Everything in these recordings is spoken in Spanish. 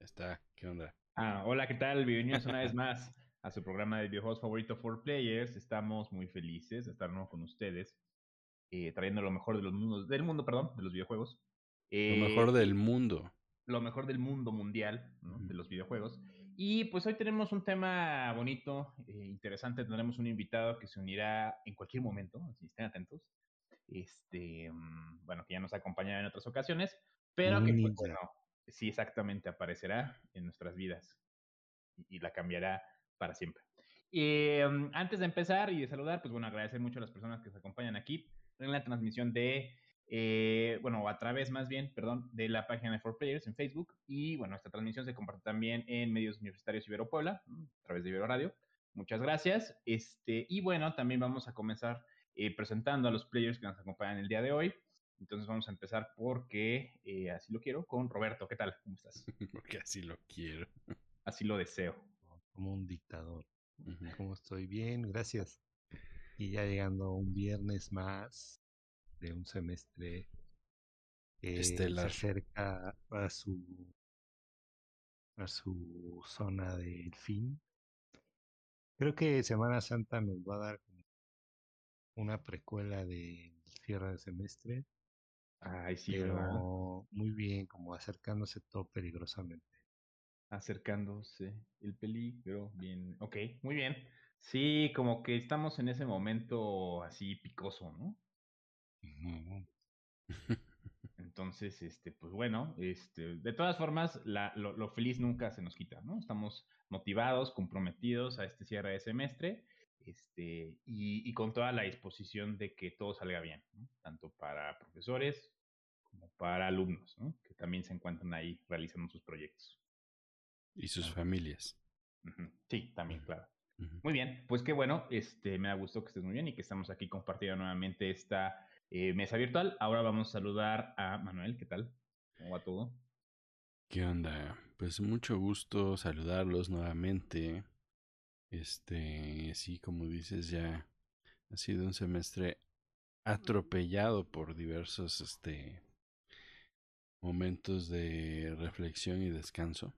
está, ¿qué onda? Ah, hola, ¿qué tal? Bienvenidos una vez más a su programa de videojuegos favorito for players. Estamos muy felices de estar con ustedes, eh, trayendo lo mejor de los mundos, del mundo, perdón, de los videojuegos. lo mejor Eh, del mundo. lo mejor del mundo mundial ¿no? de los videojuegos. Y pues hoy tenemos un tema bonito, eh, interesante. Tendremos un invitado que se unirá en cualquier momento, así estén atentos. Este, mm, bueno, que ya nos ha acompañado en otras ocasiones, pero que pues, bueno, sí exactamente aparecerá en nuestras vidas y, la cambiará para siempre. Mm, antes de empezar y de saludar, pues bueno, agradecer mucho a las personas que nos acompañan aquí en la transmisión de eh, bueno, a través más bien, perdón, de la página de 4Players en Facebook. Y bueno, esta transmisión se comparte también en medios universitarios Ibero Puebla, a través de Ibero Radio. Muchas gracias. Este, y bueno, también vamos a comenzar eh, presentando a los players que nos acompañan el día de hoy. Entonces vamos a empezar porque eh, así lo quiero con Roberto. ¿Qué tal? ¿Cómo estás? Porque así lo quiero. Así lo deseo. como un dictador. Ujú. ¿Cómo estoy? Bien, gracias. Y ya llegando un viernes más de un semestre que se acerca a su a su zona del fin. Creo que Semana Santa nos va a dar una precuela del cierre de semestre, Ay, sí, ¿verdad? pero muy bien, como acercándose todo peligrosamente. acercándose el peligro. Bien, ok, muy bien. Sí, como que estamos en ese momento así picoso, ¿no? Ujú. Entonces, este, pues bueno, este, de todas formas, la- lo, lo feliz nunca se nos quita, ¿no? Estamos motivados, comprometidos a este cierre de semestre, este, y, y con toda la disposición de que todo salga bien, ¿no? Tanto para profesores como para alumnos, ¿no? Que también se encuentran ahí realizando sus proyectos. Y sus Ah. familias. Sí, también, claro. Muy bien, pues qué bueno, este, me da gusto que estés muy bien y que estamos aquí compartiendo nuevamente esta eh, mesa virtual. Ahora vamos a saludar a Manuel, ¿qué tal? ¿Cómo va todo? ¿Qué onda? Pues mucho gusto saludarlos nuevamente. Este, sí, como dices, ya ha sido un semestre atropellado por diversos este momentos de reflexión y descanso.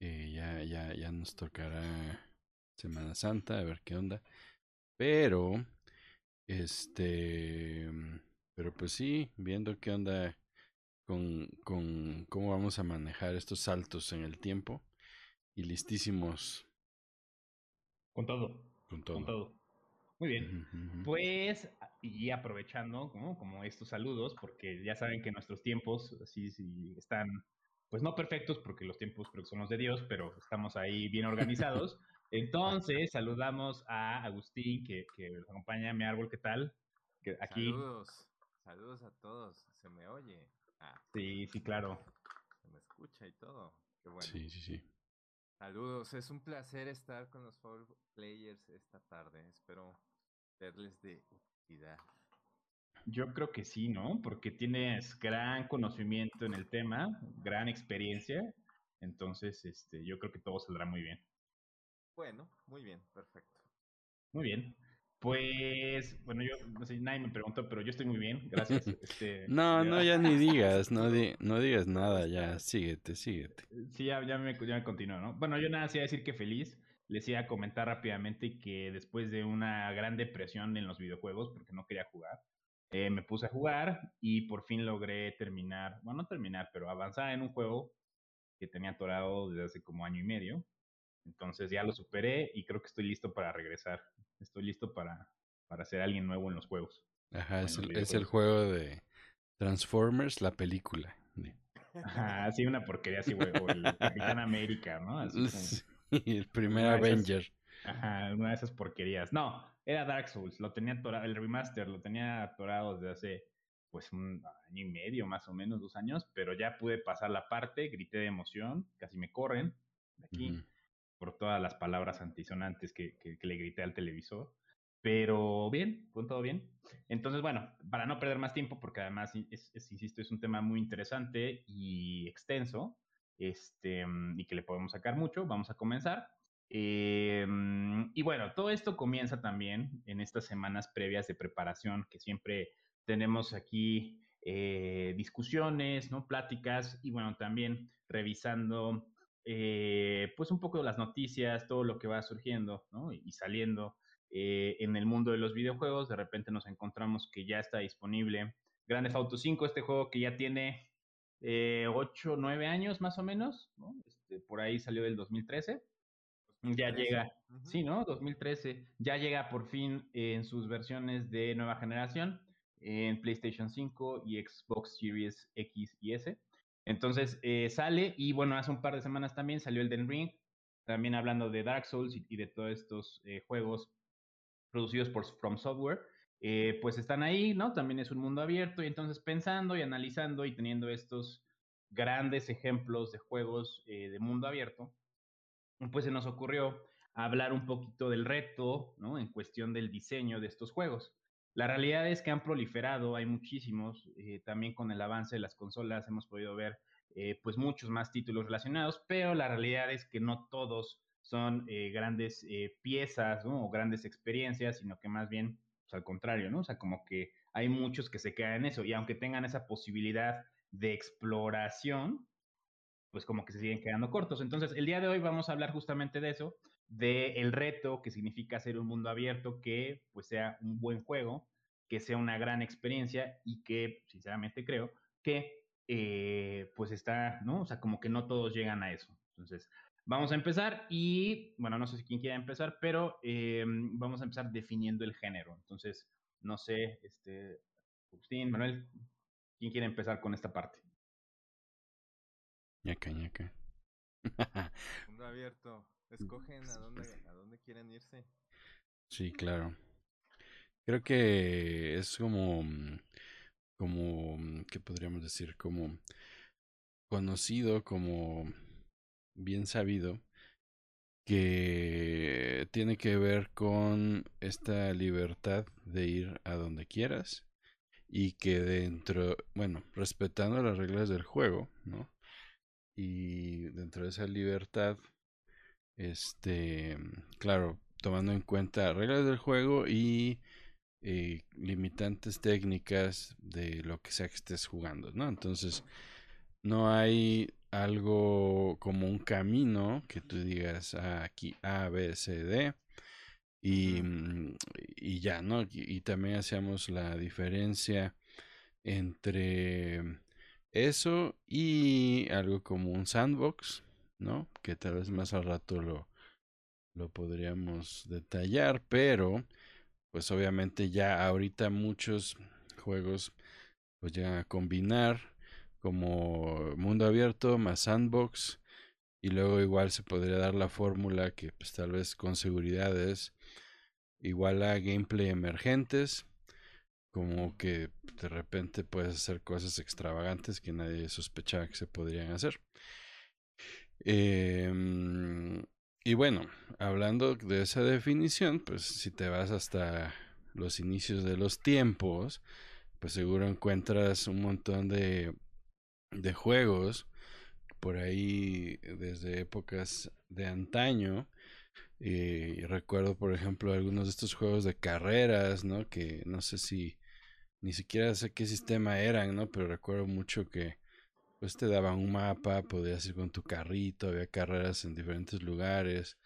Eh, ya, ya, ya nos tocará Semana Santa, a ver qué onda. Pero, este, pero pues sí, viendo qué onda con, con cómo vamos a manejar estos saltos en el tiempo y listísimos Con todo, con todo. con todo. Muy bien. Ujú, ujú. Pues, y aprovechando ¿no? como estos saludos, porque ya saben que nuestros tiempos así sí, están, pues no perfectos, porque los tiempos creo que son los de Dios, pero estamos ahí bien organizados. Entonces, saludamos a Agustín, que, que nos acompaña, mi árbol, ¿qué tal? Que aquí, Saludos, saludos a todos. ¿Se me oye? Ah, sí, sí, claro. se me escucha y todo. Qué bueno. Sí, sí, sí. Saludos, es un placer estar con los Four Players esta tarde. Espero serles de utilidad. Yo creo que sí, ¿no? Porque tienes gran conocimiento en el tema, gran experiencia. Entonces, este, yo creo que todo saldrá muy bien. Bueno, muy bien, perfecto. Muy bien. Pues, bueno, yo no sé, nadie me preguntó, pero yo estoy muy bien, gracias. Este, No, ya- no, ya ni digas, no, di- no digas nada, ya, síguete, síguete. Sí, ya, ya me, ya me continúo, ¿no? Bueno, yo nada, sí iba a decir que feliz. Les iba a comentar rápidamente que después de una gran depresión en los videojuegos, porque no quería jugar, eh, me puse a jugar y por fin logré terminar, bueno, no terminar, pero avanzar en un juego que tenía atorado desde hace como año y medio. Entonces ya lo superé y creo que estoy listo para regresar. Estoy listo para, para ser alguien nuevo en los juegos. Ajá, es el, es el videojuegos. juego de Transformers, la película. Ajá, sí, una porquería así, güey, o el Capitán América, ¿no? Así como- Sí, el primer Una de esas- Avenger. Ajá, una de esas porquerías. No, era Dark Souls, lo tenía atorado, el remaster lo tenía atorado desde hace pues un año y medio, más o menos, dos años, pero ya pude pasar la parte, grité de emoción, casi me corren de aquí. Por todas las palabras antisonantes que, que- que le grité al televisor. Pero bien, con todo bien. Entonces, bueno, para no perder más tiempo, porque además, es- es- insisto, es un tema muy interesante y extenso, este, mm, y que le podemos sacar mucho, vamos a comenzar. Eh, mm, y bueno, todo esto comienza también en estas semanas previas de preparación que siempre tenemos aquí eh, discusiones, ¿no? Pláticas y bueno, también revisando eh, pues un poco de las noticias, todo lo que va surgiendo, ¿no? Y saliendo eh, en el mundo de los videojuegos, de repente nos encontramos que ya está disponible Grande Theft Auto 5, este juego que ya tiene eh, 8, 9 años más o menos, ¿no? Este, por ahí salió del 2013. Ya llega, sí, ¿no? 2013, ya llega por fin en sus versiones de nueva generación, en PlayStation 5 y Xbox Series X y S. Entonces eh, sale y bueno, hace un par de semanas también salió el Den Ring, también hablando de Dark Souls y, de todos estos eh, juegos producidos por From Software. Eh, pues están ahí, ¿no? También es un mundo abierto y entonces pensando y analizando y teniendo estos grandes ejemplos de juegos de mundo abierto, pues se nos ocurrió hablar un poquito del reto, ¿no? En cuestión del diseño de estos juegos. La realidad es que han proliferado, hay muchísimos, eh, también con el avance de las consolas hemos podido ver eh, pues muchos más títulos relacionados, pero la realidad es que no todos son eh, grandes piezas ¿no? o grandes experiencias, sino que más bien, pues al contrario, ¿no? O sea, como que hay muchos que se quedan en eso y aunque tengan esa posibilidad de exploración, pues como que se siguen quedando cortos. Entonces, el día de hoy vamos a hablar justamente de eso, de el reto que significa hacer un mundo abierto que pues sea un buen juego, que sea una gran experiencia y que, sinceramente creo, que eh, pues está, ¿no? O sea, como que no todos llegan a eso. Entonces, vamos a empezar y, bueno, no sé si quién quiere empezar, pero eh, vamos a empezar definiendo el género. Entonces, no sé, este, Agustín, Manuel, ¿quién quiere empezar con esta parte? ñaca, ñaca. Mundo abierto. Escogen a dónde, a dónde quieren irse. Sí, claro. Creo que es como, como, ¿qué podríamos decir? Como conocido, como bien sabido, que tiene que ver con esta libertad de ir a donde quieras y que dentro, bueno, respetando las reglas del juego, ¿no? y dentro de esa libertad, este, claro, tomando en cuenta reglas del juego y eh, limitantes técnicas de lo que sea que estés jugando, ¿no? Entonces, no hay algo como un camino que tú digas ah, aquí A, B, C, D y, mm, y ya, ¿no? y también hacemos la diferencia entre eso y algo como un sandbox, ¿no? Que tal vez más al rato lo, lo podríamos detallar, pero pues obviamente ya ahorita muchos juegos pues llegan a combinar como mundo abierto más sandbox y luego igual se podría dar la fórmula que pues tal vez con seguridad es igual a gameplay emergentes como que de repente puedes hacer cosas extravagantes que nadie sospechaba que se podrían hacer. Em, y bueno, hablando de esa definición, pues si te vas hasta los inicios de los tiempos, pues seguro encuentras un montón de, de juegos por ahí desde épocas de antaño. Y recuerdo, por ejemplo, algunos de estos juegos de carreras, ¿no? Que no sé si ni siquiera sé qué sistema eran, ¿no? Pero recuerdo mucho que pues te daban un mapa, podías ir con tu carrito, había carreras en diferentes lugares,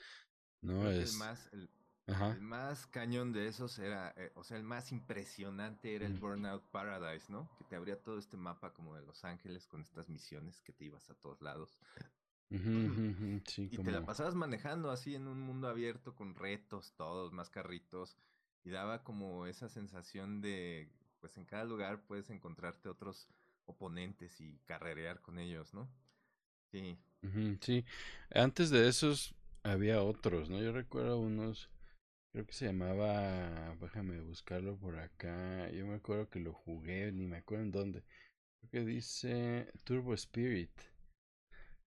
¿no? Es... El más, el, más cañón de esos era, eh, o sea, el más impresionante era el Burnout Paradise, ¿no? Que te abría todo este mapa como de Los Ángeles con estas misiones que te ibas a todos lados. sí, y te la pasabas manejando así en un mundo abierto con retos, todos, más carritos. Y daba como esa sensación de pues en cada lugar puedes encontrarte otros oponentes y carrerear con ellos, ¿no? Sí. sí. Antes de esos había otros, ¿no? Yo recuerdo unos, creo que se llamaba, déjame buscarlo por acá. Yo me acuerdo que lo jugué, ni me acuerdo en dónde. Creo que dice Turbo Spirit.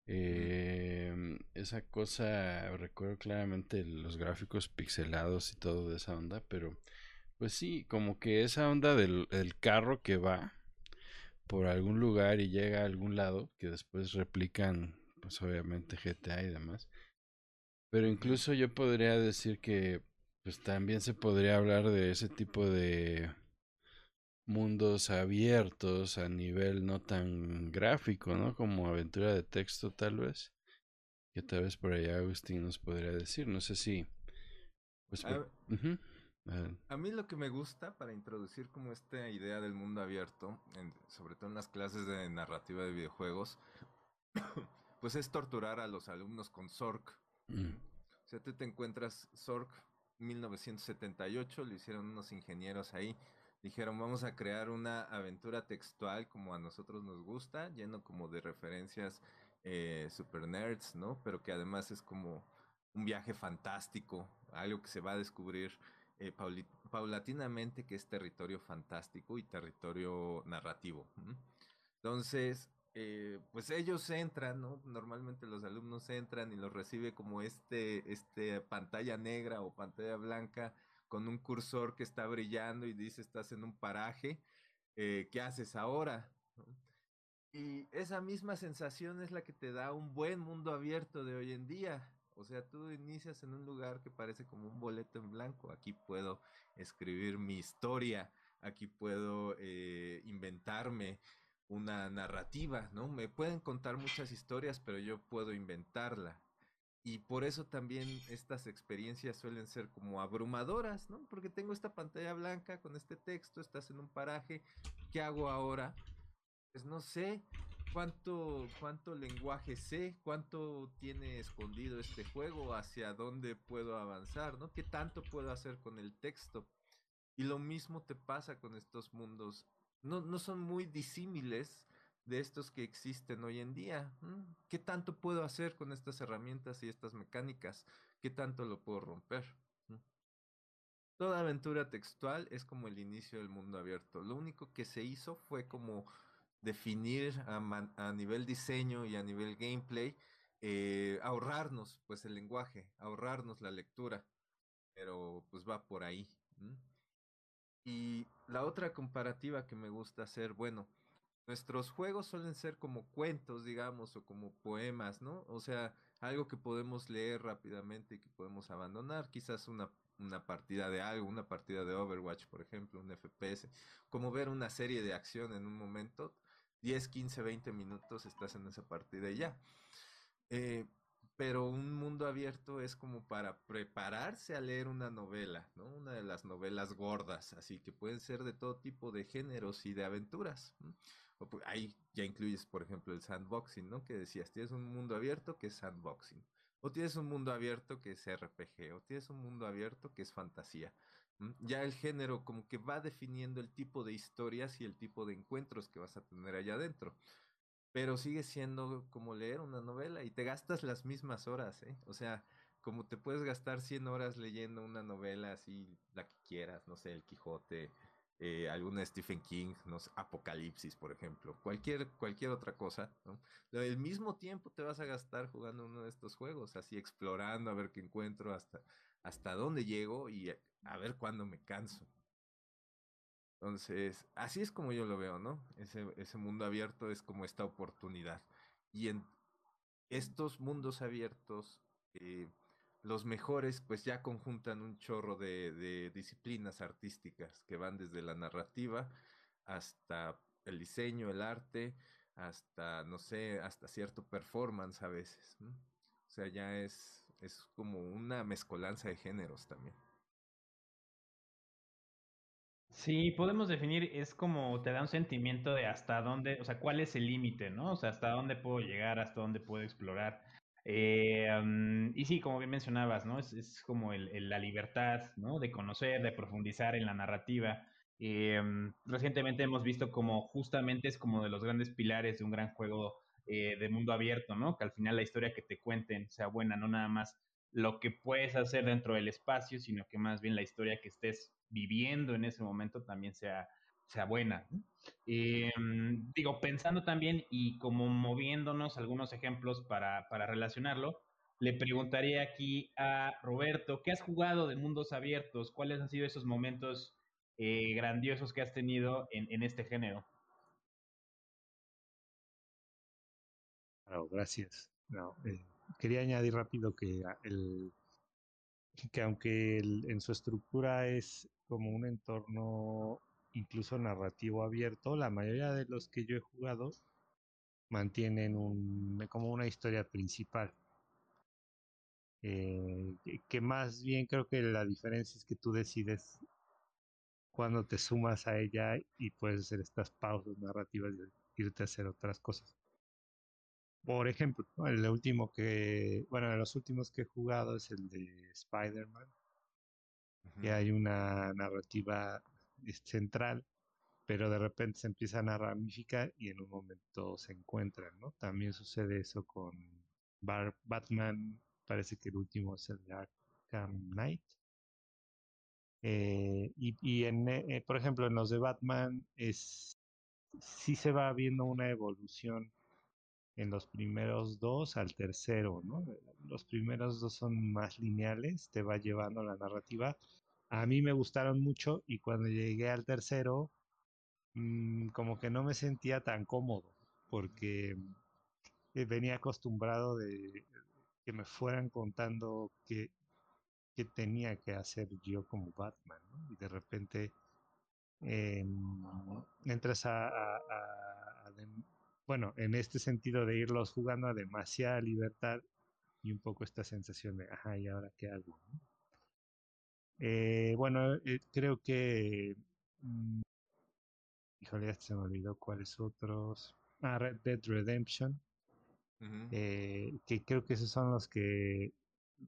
Eh, esa cosa, recuerdo claramente los gráficos pixelados y todo de esa onda, pero pues sí, como que esa onda del carro que va por algún lugar y llega a algún lado, que después replican, pues obviamente GTA y demás. Pero incluso yo podría decir que, pues también se podría hablar de ese tipo de, mundos abiertos a nivel no tan gráfico, ¿no? Como aventura de texto tal vez. Que tal vez por allá Agustín nos podría decir. No sé si... Pues, A, por- Ujú. A mí lo que me gusta para introducir como esta idea del mundo abierto, en- sobre todo en las clases de narrativa de videojuegos, pues es torturar a los alumnos con Zork. mm, O sea, tú te encuentras Zork 1978, lo hicieron unos ingenieros ahí. Dijeron, vamos a crear una aventura textual como a nosotros nos gusta, lleno como de referencias eh, super nerds, ¿no? Pero que además es como un viaje fantástico, algo que se va a descubrir eh, paulatinamente que es territorio fantástico y territorio narrativo. Entonces, eh, pues ellos entran, ¿no? Normalmente los alumnos entran y los recibe como este, este pantalla negra o pantalla blanca con un cursor que está brillando y dice estás en un paraje, eh, ¿qué haces ahora? Y esa misma sensación es la que te da un buen mundo abierto de hoy en día. O sea, tú inicias en un lugar que parece como un boleto en blanco. Aquí puedo escribir mi historia, aquí puedo eh, inventarme una narrativa, ¿no? Me pueden contar muchas historias, pero yo puedo inventarla. Y por eso también estas experiencias suelen ser como abrumadoras, ¿no? Porque tengo esta pantalla blanca con este texto, estás en un paraje, ¿qué hago ahora? Pues no sé cuánto, lenguaje sé, cuánto tiene escondido este juego, hacia dónde puedo avanzar, ¿no? ¿Qué tanto puedo hacer con el texto? Y lo mismo te pasa con estos mundos. No, no son muy disímiles de estos que existen hoy en día. ¿Qué tanto puedo hacer con estas herramientas y estas mecánicas? ¿Qué tanto lo puedo romper? Toda aventura textual es como el inicio del mundo abierto. Lo único que se hizo fue como definir a, man- a nivel diseño y a nivel gameplay, eh, ahorrarnos pues el lenguaje, ahorrarnos la lectura, pero pues va por ahí. Y la otra comparativa que me gusta hacer, bueno, nuestros juegos suelen ser como cuentos, digamos, o como poemas, ¿no? O sea, algo que podemos leer rápidamente y que podemos abandonar, quizás una, una partida de algo, una partida de Overwatch, por ejemplo, un FPS, como ver una serie de acción en un momento, 10, 15, 20 minutos estás en esa partida y ya. Eh, pero un mundo abierto es como para prepararse a leer una novela, ¿no? Una de las novelas gordas, así que pueden ser de todo tipo de géneros y de aventuras. ahí ya incluyes, por ejemplo, el sandboxing, ¿no? Que decías, tienes un mundo abierto que es sandboxing. O tienes un mundo abierto que es RPG, o tienes un mundo abierto que es fantasía. Ya el género como que va definiendo el tipo de historias y el tipo de encuentros que vas a tener allá adentro. Pero sigue siendo como leer una novela y te gastas las mismas horas, ¿eh? O sea, como te puedes gastar 100 horas leyendo una novela así, la que quieras, no sé, El Quijote, eh, alguna Stephen King, no Apocalipsis, por ejemplo, cualquier, cualquier otra cosa, ¿no? El mismo tiempo te vas a gastar jugando uno de estos juegos, así explorando a ver qué encuentro, hasta, hasta dónde llego y a, ver cuándo me canso. Entonces, así es como yo lo veo, ¿no? Ese, ese mundo abierto es como esta oportunidad. Y en estos mundos abiertos, eh, los mejores pues ya conjuntan un chorro de, de disciplinas artísticas que van desde la narrativa hasta el diseño, el arte, hasta, no sé, hasta cierto performance a veces. ¿no? O sea, ya es, es como una mezcolanza de géneros también. Sí, podemos definir, es como te da un sentimiento de hasta dónde, o sea, cuál es el límite, ¿no? O sea, hasta dónde puedo llegar, hasta dónde puedo explorar. Eh, y sí, como bien mencionabas, ¿no? Es, es como el, la libertad, ¿no? De conocer, de profundizar en la narrativa. Eh, recientemente hemos visto como justamente es como de los grandes pilares de un gran juego eh, de mundo abierto, ¿no? Que al final la historia que te cuenten sea buena, no nada más lo que puedes hacer dentro del espacio, sino que más bien la historia que estés viviendo en ese momento también sea, sea buena. Eh, digo, pensando también y como moviéndonos algunos ejemplos para, para relacionarlo, le preguntaría aquí a Roberto, ¿qué has jugado de mundos abiertos? ¿Cuáles han sido esos momentos eh, grandiosos que has tenido en, en este género? Claro, gracias. No, eh, quería añadir rápido que aunque en su estructura es como un entorno incluso narrativo abierto, la mayoría de los que yo he jugado mantienen un, como una historia principal. Eh, que más bien creo que la diferencia es que tú decides cuando te sumas a ella y puedes hacer estas pausas narrativas y irte a hacer otras cosas. Por ejemplo, el último que, bueno, de los últimos que he jugado es el de Spider-Man, que Ujú. hay una narrativa central, pero de repente se empiezan a ramificar y en un momento se encuentran, ¿no? También sucede eso con Bar- Batman, parece que el último es el de Arkham Knight. Eh, y y en, eh, por ejemplo, en los de Batman es sí se va viendo una evolución en los primeros dos al tercero, ¿no? Los primeros dos son más lineales, te va llevando la narrativa. A mí me gustaron mucho y cuando llegué al tercero, mm, como que no me sentía tan cómodo, porque eh, venía acostumbrado de que me fueran contando qué, tenía que hacer yo como Batman, ¿no? Y de repente em, entras a, bueno, en este sentido de irlos jugando a demasiada libertad y un poco esta sensación de, ajá, ¿y ahora qué hago? no? Eh, bueno, eh, creo que, mm, híjole, ya se me olvidó cuáles otros. Ah, Red Dead Redemption, eh, que creo que esos son los que,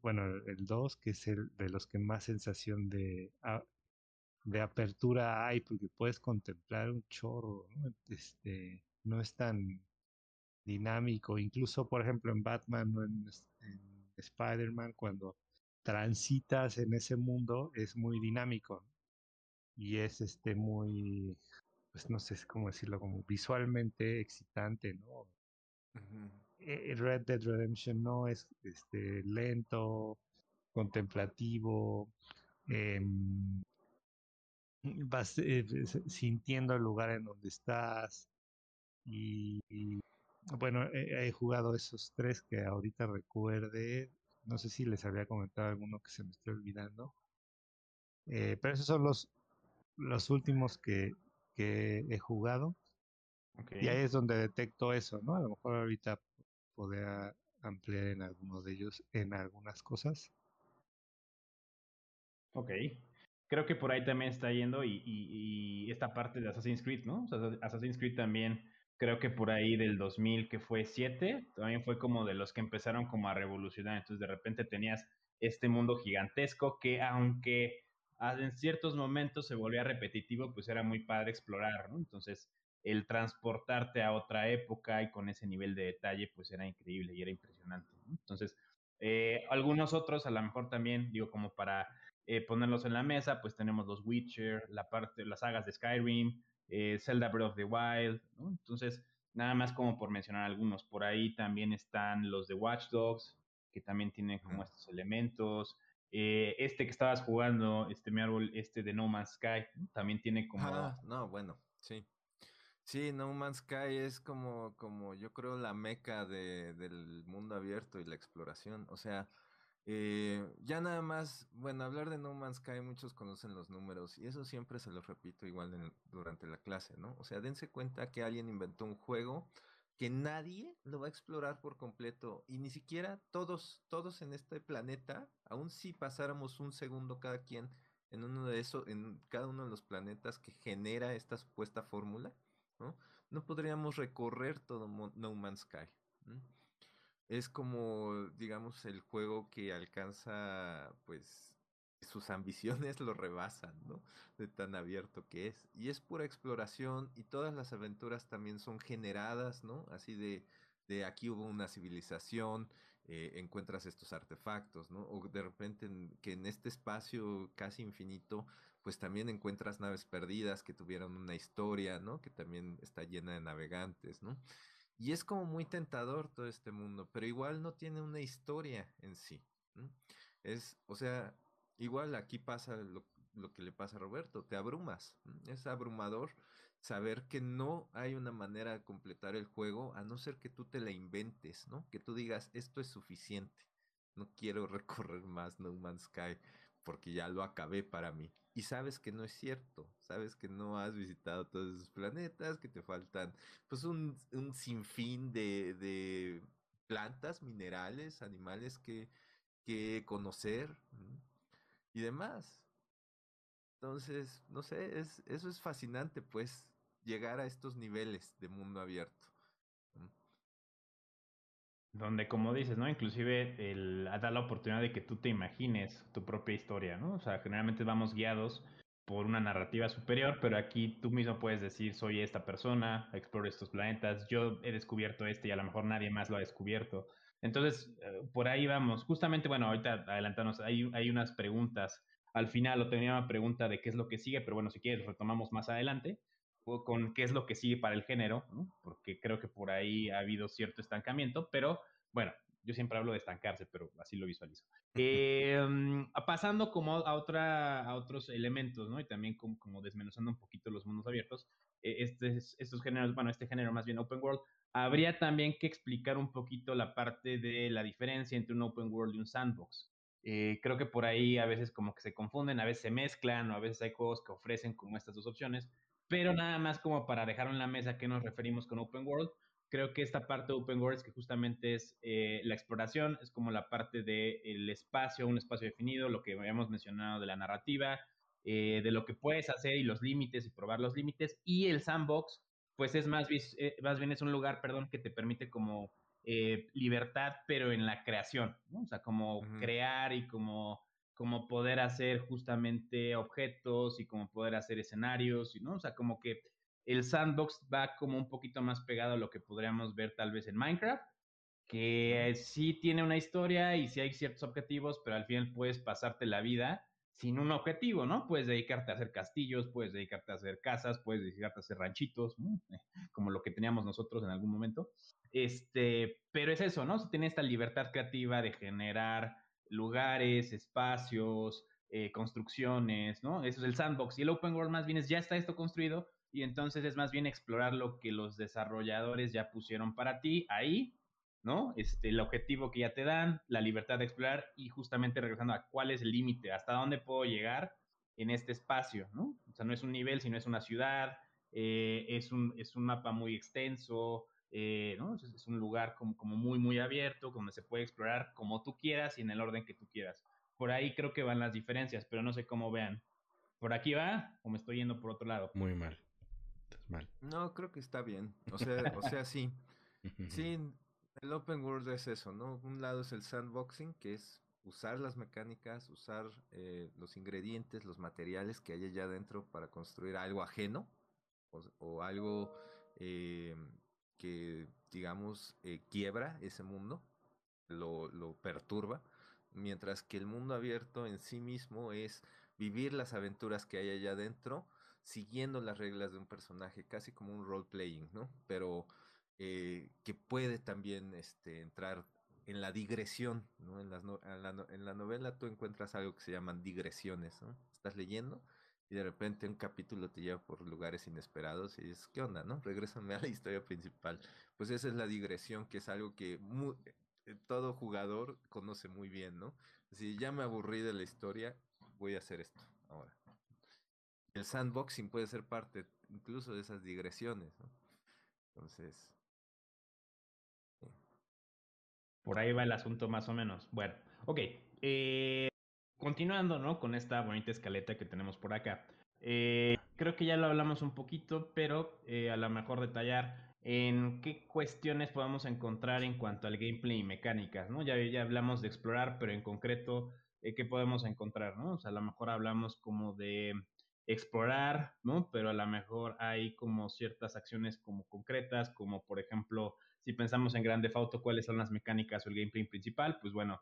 bueno, el 2, que es el de los que más sensación de, a- de apertura hay, porque puedes contemplar un chorro, ¿no? Este, no es tan dinámico, incluso por ejemplo en Batman o en, Spider-Man, cuando transitas en ese mundo es muy dinámico y es este muy, pues no sé cómo decirlo, como visualmente excitante, ¿no? Eh, Red Dead Redemption no es este lento, contemplativo, em, vas eh, sintiendo el lugar en donde estás y, y, bueno, he, he jugado esos tres que ahorita recuerde, no sé si les había comentado alguno que se me esté olvidando, eh, pero esos son los, los últimos que, que he jugado y ahí es donde detecto eso, ¿no? A lo mejor ahorita podría ampliar en alguno de ellos, en algunas cosas. Ok. Creo que por ahí también está yendo y, y- y esta parte de Assassin's Creed, ¿no? O sea, Assassin's Creed también, creo que por ahí del 2000, que fue 7, también fue como de los que empezaron como a revolucionar. Entonces, de repente tenías este mundo gigantesco que, aunque en ciertos momentos se volvía repetitivo, pues era muy padre explorar, ¿no? Entonces, el transportarte a otra época y con ese nivel de detalle, pues era increíble y era impresionante. Entonces, eh, algunos otros, a lo mejor también, digo, como para eh, ponerlos en la mesa, pues tenemos los Witcher, la parte, las sagas de Skyrim, eh, Zelda Breath of the Wild, ¿no? Entonces, nada más como por mencionar algunos. Por ahí también están los de Watch Dogs, que también tienen como estos elementos. Eh, este que estabas jugando, este mi árbol, este de No Man's Sky, ¿no? también tiene como... Ah, no, bueno, sí. Sí, No Man's Sky es como, como yo creo la meca de, del mundo abierto y la exploración. O sea, eh, ya nada más, bueno, hablar de No Man's Sky, muchos conocen los números y eso siempre se los repito igual en- durante la clase, ¿no? O sea, dense cuenta que alguien inventó un juego que nadie lo va a explorar por completo y ni siquiera todos, todos en este planeta, aun si pasáramos un segundo cada quien en uno de esos, en cada uno de los planetas que genera esta supuesta fórmula, ¿no? No podríamos recorrer todo No Man's Sky. ¿m? Es como, digamos, el juego que alcanza, pues, sus ambiciones lo rebasan, ¿no? De tan abierto que es. Y es pura exploración y todas las aventuras también son generadas, ¿no? Así de, de aquí hubo una civilización, eh, encuentras estos artefactos, ¿no? O de repente en- que en este espacio casi infinito, pues también encuentras naves perdidas que tuvieron una historia, ¿no? Que también está llena de navegantes, ¿no? Y es como muy tentador todo este mundo, pero igual no tiene una historia en sí. Es, o sea, igual aquí pasa lo, lo que le pasa a Roberto, te abrumas. Es abrumador saber que no hay una manera de completar el juego a no ser que tú te la inventes, ¿no? Que tú digas, esto es suficiente. No quiero recorrer más No Man's Sky porque ya lo acabé para mí. Y sabes que no es cierto, sabes que no has visitado todos esos planetas, que te faltan pues un, un sinfín de, de plantas, minerales, animales que, que conocer y demás. Entonces, no sé, es, eso es fascinante, pues, llegar a estos niveles de mundo abierto. Donde, como dices, ¿no? Inclusive el, da la oportunidad de que tú te imagines tu propia historia, ¿no? O sea, generalmente vamos guiados por una narrativa superior, pero aquí tú mismo puedes decir, soy esta persona, exploro estos planetas, yo he descubierto este y a lo mejor nadie más lo ha descubierto. Entonces, eh, por ahí vamos. Justamente, bueno, ahorita adelantanos, hay, hay unas preguntas. Al final, o tenía una pregunta de qué es lo que sigue, pero bueno, si quieres, retomamos más adelante con qué es lo que sigue para el género, porque creo que por ahí ha habido cierto estancamiento, pero bueno, yo siempre hablo de estancarse, pero así lo visualizo. Eh, pasando como a, otra, a otros elementos, ¿no? Y también como, como desmenuzando un poquito los mundos abiertos, eh, este, estos géneros, bueno, este género más bien open world, habría también que explicar un poquito la parte de la diferencia entre un open world y un sandbox. Eh, creo que por ahí a veces como que se confunden, a veces se mezclan o a veces hay juegos que ofrecen como estas dos opciones, pero nada más como para dejar en la mesa qué nos referimos con Open World, creo que esta parte de Open World es que justamente es eh, la exploración, es como la parte del espacio, un espacio definido, lo que habíamos mencionado de la narrativa, eh, de lo que puedes hacer y los límites y probar los límites. Y el sandbox, pues es más, eh, más bien es un lugar, perdón, que te permite como libertad, pero en la creación, ¿no? O sea, como crear y como como poder hacer justamente objetos y como poder hacer escenarios, ¿no? O sea, como que el sandbox va como un poquito más pegado a lo que podríamos ver tal vez en Minecraft, que sí tiene una historia y sí hay ciertos objetivos, pero al final puedes pasarte la vida sin un objetivo, ¿no? Puedes dedicarte a hacer castillos, puedes dedicarte a hacer casas, puedes dedicarte a hacer ranchitos, como lo que teníamos nosotros en algún momento. Este, pero es eso, ¿no? Se tiene esta libertad creativa de generar lugares, espacios, eh, construcciones, ¿no? Eso es el sandbox. Y el open world más bien es ya está esto construido y entonces es más bien explorar lo que los desarrolladores ya pusieron para ti ahí, ¿no? Este, el objetivo que ya te dan, la libertad de explorar y justamente regresando a cuál es el límite, hasta dónde puedo llegar en este espacio, ¿no? O sea, no es un nivel, sino es una ciudad, eh, es, un, es un mapa muy extenso, eh, ¿no? Es, un lugar como, como, muy, muy abierto, donde se puede explorar como tú quieras y en el orden que tú quieras. Por ahí creo que van las diferencias, pero no sé cómo vean. ¿Por aquí va o me estoy yendo por otro lado? Muy mal. Estás mal. No, creo que está bien. O sea, o sea, sí. Sí, el open world es eso, ¿no? Un lado es el sandboxing, que es usar las mecánicas, usar eh, los ingredientes, los materiales que hay allá adentro para construir algo ajeno o, o algo eh, que, digamos, eh, quiebra ese mundo, lo, lo perturba, mientras que el mundo abierto en sí mismo es vivir las aventuras que hay allá adentro, siguiendo las reglas de un personaje, casi como un role-playing, ¿no? Pero eh, que puede también este, entrar en la digresión, ¿no? En, las en, la, en, la, novela tú encuentras algo que se llaman digresiones, ¿no? Estás leyendo y de repente un capítulo te lleva por lugares inesperados y dices, ¿qué onda, no? Regrésame a la historia principal. Pues esa es la digresión, que es algo que eh, todo jugador conoce muy bien, ¿no? Si ya me aburrí de la historia, voy a hacer esto ahora. El sandboxing puede ser parte incluso de esas digresiones, ¿no? Entonces... Por ahí va el asunto más o menos. Bueno, ok. Eh, continuando, ¿no? Con esta bonita escaleta que tenemos por acá. Eh, creo que ya lo hablamos un poquito, pero eh, a lo mejor detallar en qué cuestiones podemos encontrar en cuanto al gameplay y mecánicas, ¿no? Ya, ya hablamos de explorar, pero en concreto, eh, ¿qué podemos encontrar, ¿no? O sea, a lo mejor hablamos como de explorar, ¿no? Pero a lo mejor hay como ciertas acciones como concretas, como por ejemplo, si pensamos en Grande Auto, ¿cuáles son las mecánicas o el gameplay principal? Pues bueno,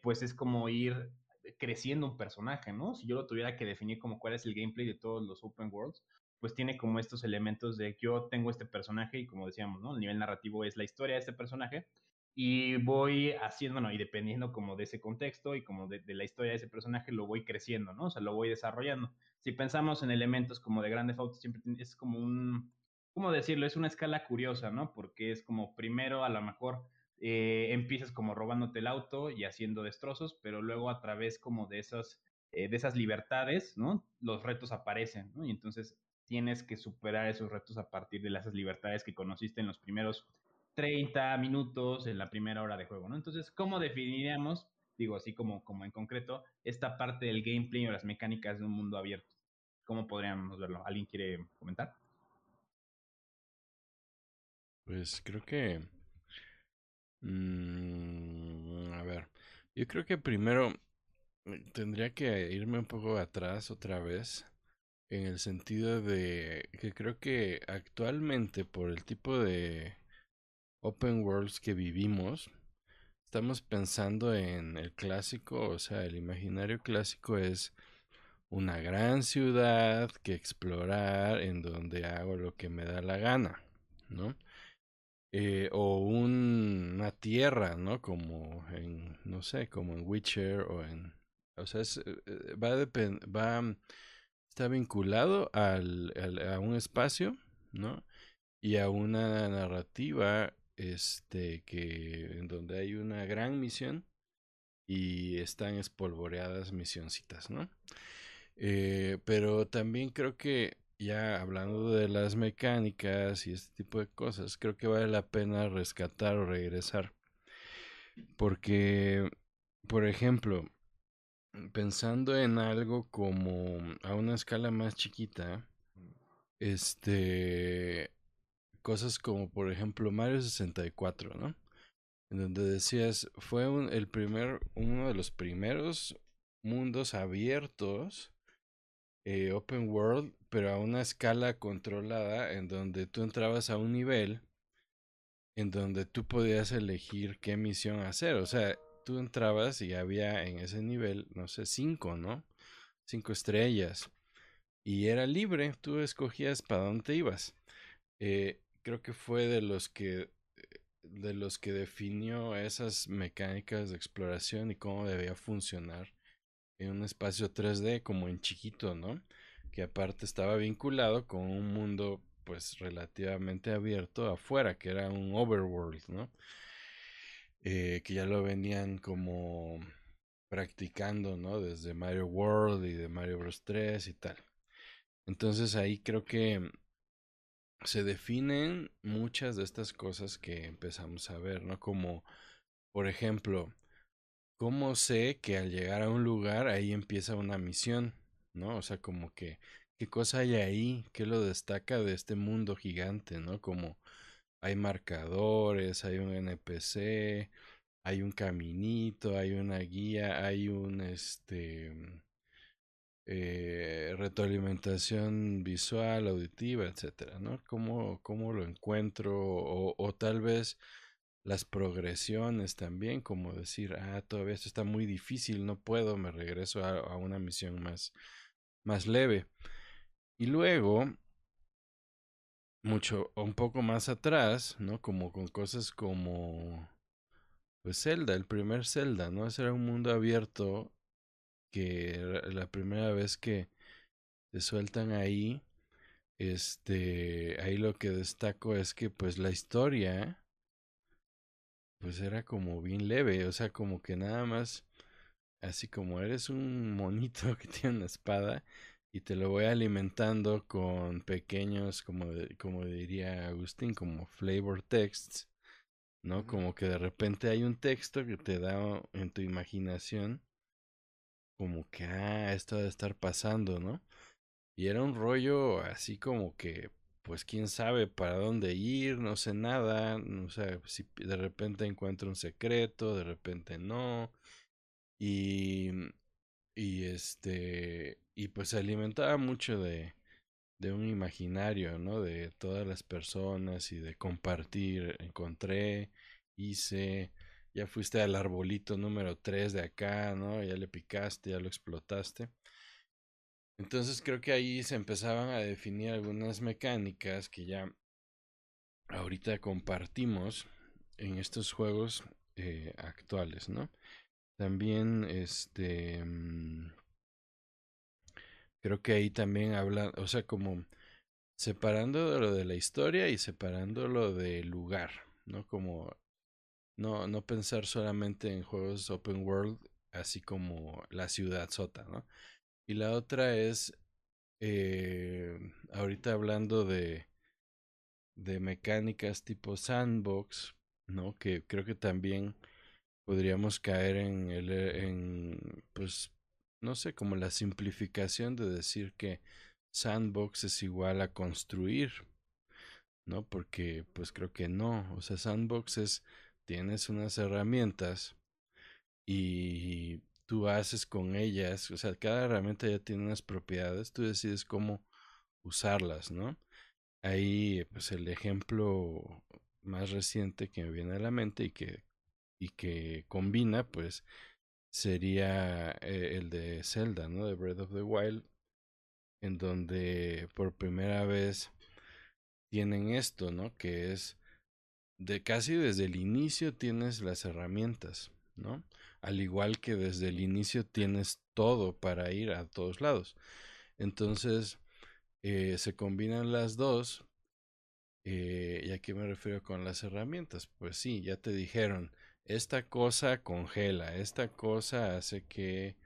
pues es como ir creciendo un personaje, ¿no? Si yo lo tuviera que definir como cuál es el gameplay de todos los open worlds, pues tiene como estos elementos de yo tengo este personaje y como decíamos, ¿no? El nivel narrativo es la historia de este personaje y voy haciendo, ¿no? Y dependiendo como de ese contexto y como de, la historia de ese personaje, lo voy creciendo, ¿no? O sea, lo voy desarrollando. Si pensamos en elementos como de Grande Auto, siempre es como un, ¿cómo decirlo? Es una escala curiosa, ¿no? Porque es como primero a lo mejor eh, empiezas como robándote el auto y haciendo destrozos, pero luego a través como de esos eh, de esas libertades, ¿no? Los retos aparecen, ¿no? Y entonces tienes que superar esos retos a partir de esas libertades que conociste en los primeros 30 minutos, en la primera hora de juego, ¿no? Entonces, ¿cómo definiríamos, digo así como, como en concreto, esta parte del gameplay o las mecánicas de un mundo abierto? ¿Cómo podríamos verlo? ¿Alguien quiere comentar? Pues creo que... Mm, a ver, yo creo que primero eh, tendría que irme un poco atrás otra vez en el sentido de que creo que actualmente por el tipo de open worlds que vivimos, estamos pensando en el clásico, o sea, el imaginario clásico es una gran ciudad que explorar en donde hago lo que me da la gana, ¿no? Eh, o una tierra, ¿no? Como en, no sé, como en Witcher o en... O sea, eh, eh, va, va está vinculado al, a un espacio, ¿no? Y a una narrativa, este, que en donde hay una gran misión y están espolvoreadas misioncitas, ¿no? pero también creo que ya hablando de las mecánicas y este tipo de cosas, creo que vale la pena rescatar o regresar. Porque, por ejemplo, pensando en algo como a una escala más chiquita, este, cosas como por ejemplo Mario 64, ¿no? En donde decías, fue el primer, uno de los primeros mundos abiertos, eh, open world, pero a una escala controlada en donde tú entrabas a un nivel en donde tú podías elegir qué misión hacer. O sea, tú entrabas y había en ese nivel, no sé, cinco, ¿no? Cinco estrellas. Y era libre, tú escogías para dónde ibas. Eh, creo que fue de los que de los que definió esas mecánicas de exploración y cómo debía funcionar en un espacio 3D como en chiquito, ¿no? Que aparte estaba vinculado con un mundo pues relativamente abierto afuera, que era un overworld, ¿no? Eh, que ya lo venían como practicando, ¿no? Desde Mario World y de Mario Bros 3 y tal. Entonces ahí creo que se definen muchas de estas cosas que empezamos a ver, ¿no? Como, por ejemplo, ¿cómo sé que al llegar a un lugar ahí empieza una misión? ¿No? O sea, como que, ¿qué cosa hay ahí? ¿Qué lo destaca de este mundo gigante, ¿no? Como hay marcadores, hay un NPC, hay un caminito, hay una guía, hay un, este, eh, retroalimentación visual, auditiva, etcétera, ¿no? ¿Cómo, cómo lo encuentro? O, tal vez las progresiones también, como decir, ah, todavía esto está muy difícil, no puedo, me regreso a una misión más, más leve. Y luego, mucho, un poco más atrás, ¿no? Como con cosas como, pues Zelda, el primer Zelda, ¿no? Ese era un mundo abierto que la primera vez que se sueltan ahí, este, ahí lo que destaco es que pues la historia, pues era como bien leve, o sea, como que nada más así como eres un monito que tiene una espada y te lo voy alimentando con pequeños, como, como diría Agustín, como flavor texts, ¿no? Como que de repente hay un texto que te da en tu imaginación, como que, ah, esto debe estar pasando, ¿no? Y era un rollo así como que, pues quién sabe para dónde ir, no sé nada, no sé si de repente encuentro un secreto, de repente no y, y este, y pues se alimentaba mucho de, de un imaginario, ¿no? De todas las personas y de compartir. Encontré, hice, ya fuiste al arbolito número 3 de acá, ¿no? Ya le picaste, ya lo explotaste. Entonces creo que ahí se empezaban a definir algunas mecánicas que ya ahorita compartimos en estos juegos eh, actuales, ¿no? También, este, mm, creo que ahí también hablan, o sea, como separando lo de la historia y separando lo del lugar, ¿no? Como no, no pensar solamente en juegos open world así como la ciudad sota, ¿no? Y la otra es, eh, ahorita hablando de, de mecánicas tipo sandbox, ¿no? Que creo que también podríamos caer en el, en, pues, no sé, como la simplificación de decir que sandbox es igual a construir, ¿no? Porque pues creo que no, o sea, sandbox es, tienes unas herramientas y tú haces con ellas, o sea, cada herramienta ya tiene unas propiedades, tú decides cómo usarlas, ¿no? Ahí, pues el ejemplo más reciente que me viene a la mente y que, y que combina, pues, sería eh, el de Zelda, ¿no? De Breath of the Wild, en donde por primera vez tienen esto, ¿no? Que es de casi desde el inicio tienes las herramientas, ¿no? Al igual que desde el inicio tienes todo para ir a todos lados. Entonces, eh, se combinan las dos. Eh, ¿Y a qué me refiero con las herramientas? Pues sí, ya te dijeron, esta cosa congela, esta cosa hace que,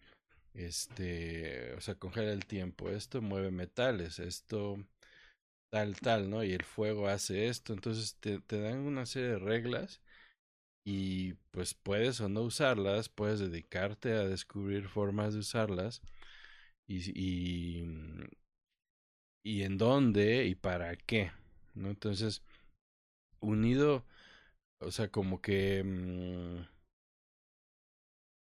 este, o sea, congela el tiempo, esto mueve metales, esto tal, tal, ¿no? Y el fuego hace esto, entonces te, te dan una serie de reglas y pues puedes o no usarlas, puedes dedicarte a descubrir formas de usarlas y, y, y en dónde y para qué, ¿no? Entonces, unido, o sea, como que... Mm,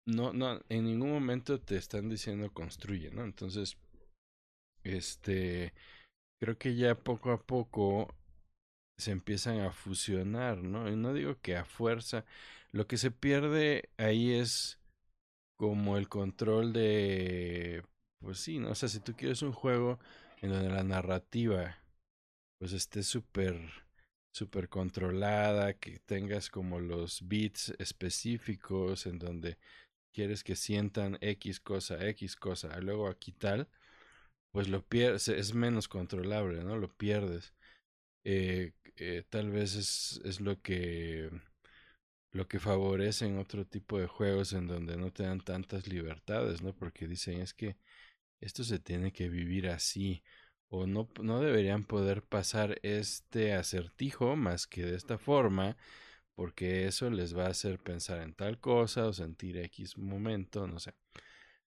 no, no, en ningún momento te están diciendo construye, ¿no? Entonces, este, creo que ya poco a poco se empiezan a fusionar, ¿no? Y no digo que a fuerza, lo que se pierde ahí es como el control de, pues sí, ¿no? O sea, si tú quieres un juego en donde la narrativa pues esté súper súper controlada, que tengas como los beats específicos en donde quieres que sientan X cosa, X cosa, luego aquí tal, pues lo pierdes, es menos controlable, ¿no? Lo pierdes. Eh, eh, tal vez es, es lo que lo que favorece en otro tipo de juegos en donde no te dan tantas libertades, ¿no? Porque dicen es que esto se tiene que vivir así o no, no deberían poder pasar este acertijo más que de esta forma porque eso les va a hacer pensar en tal cosa o sentir X momento, no sé.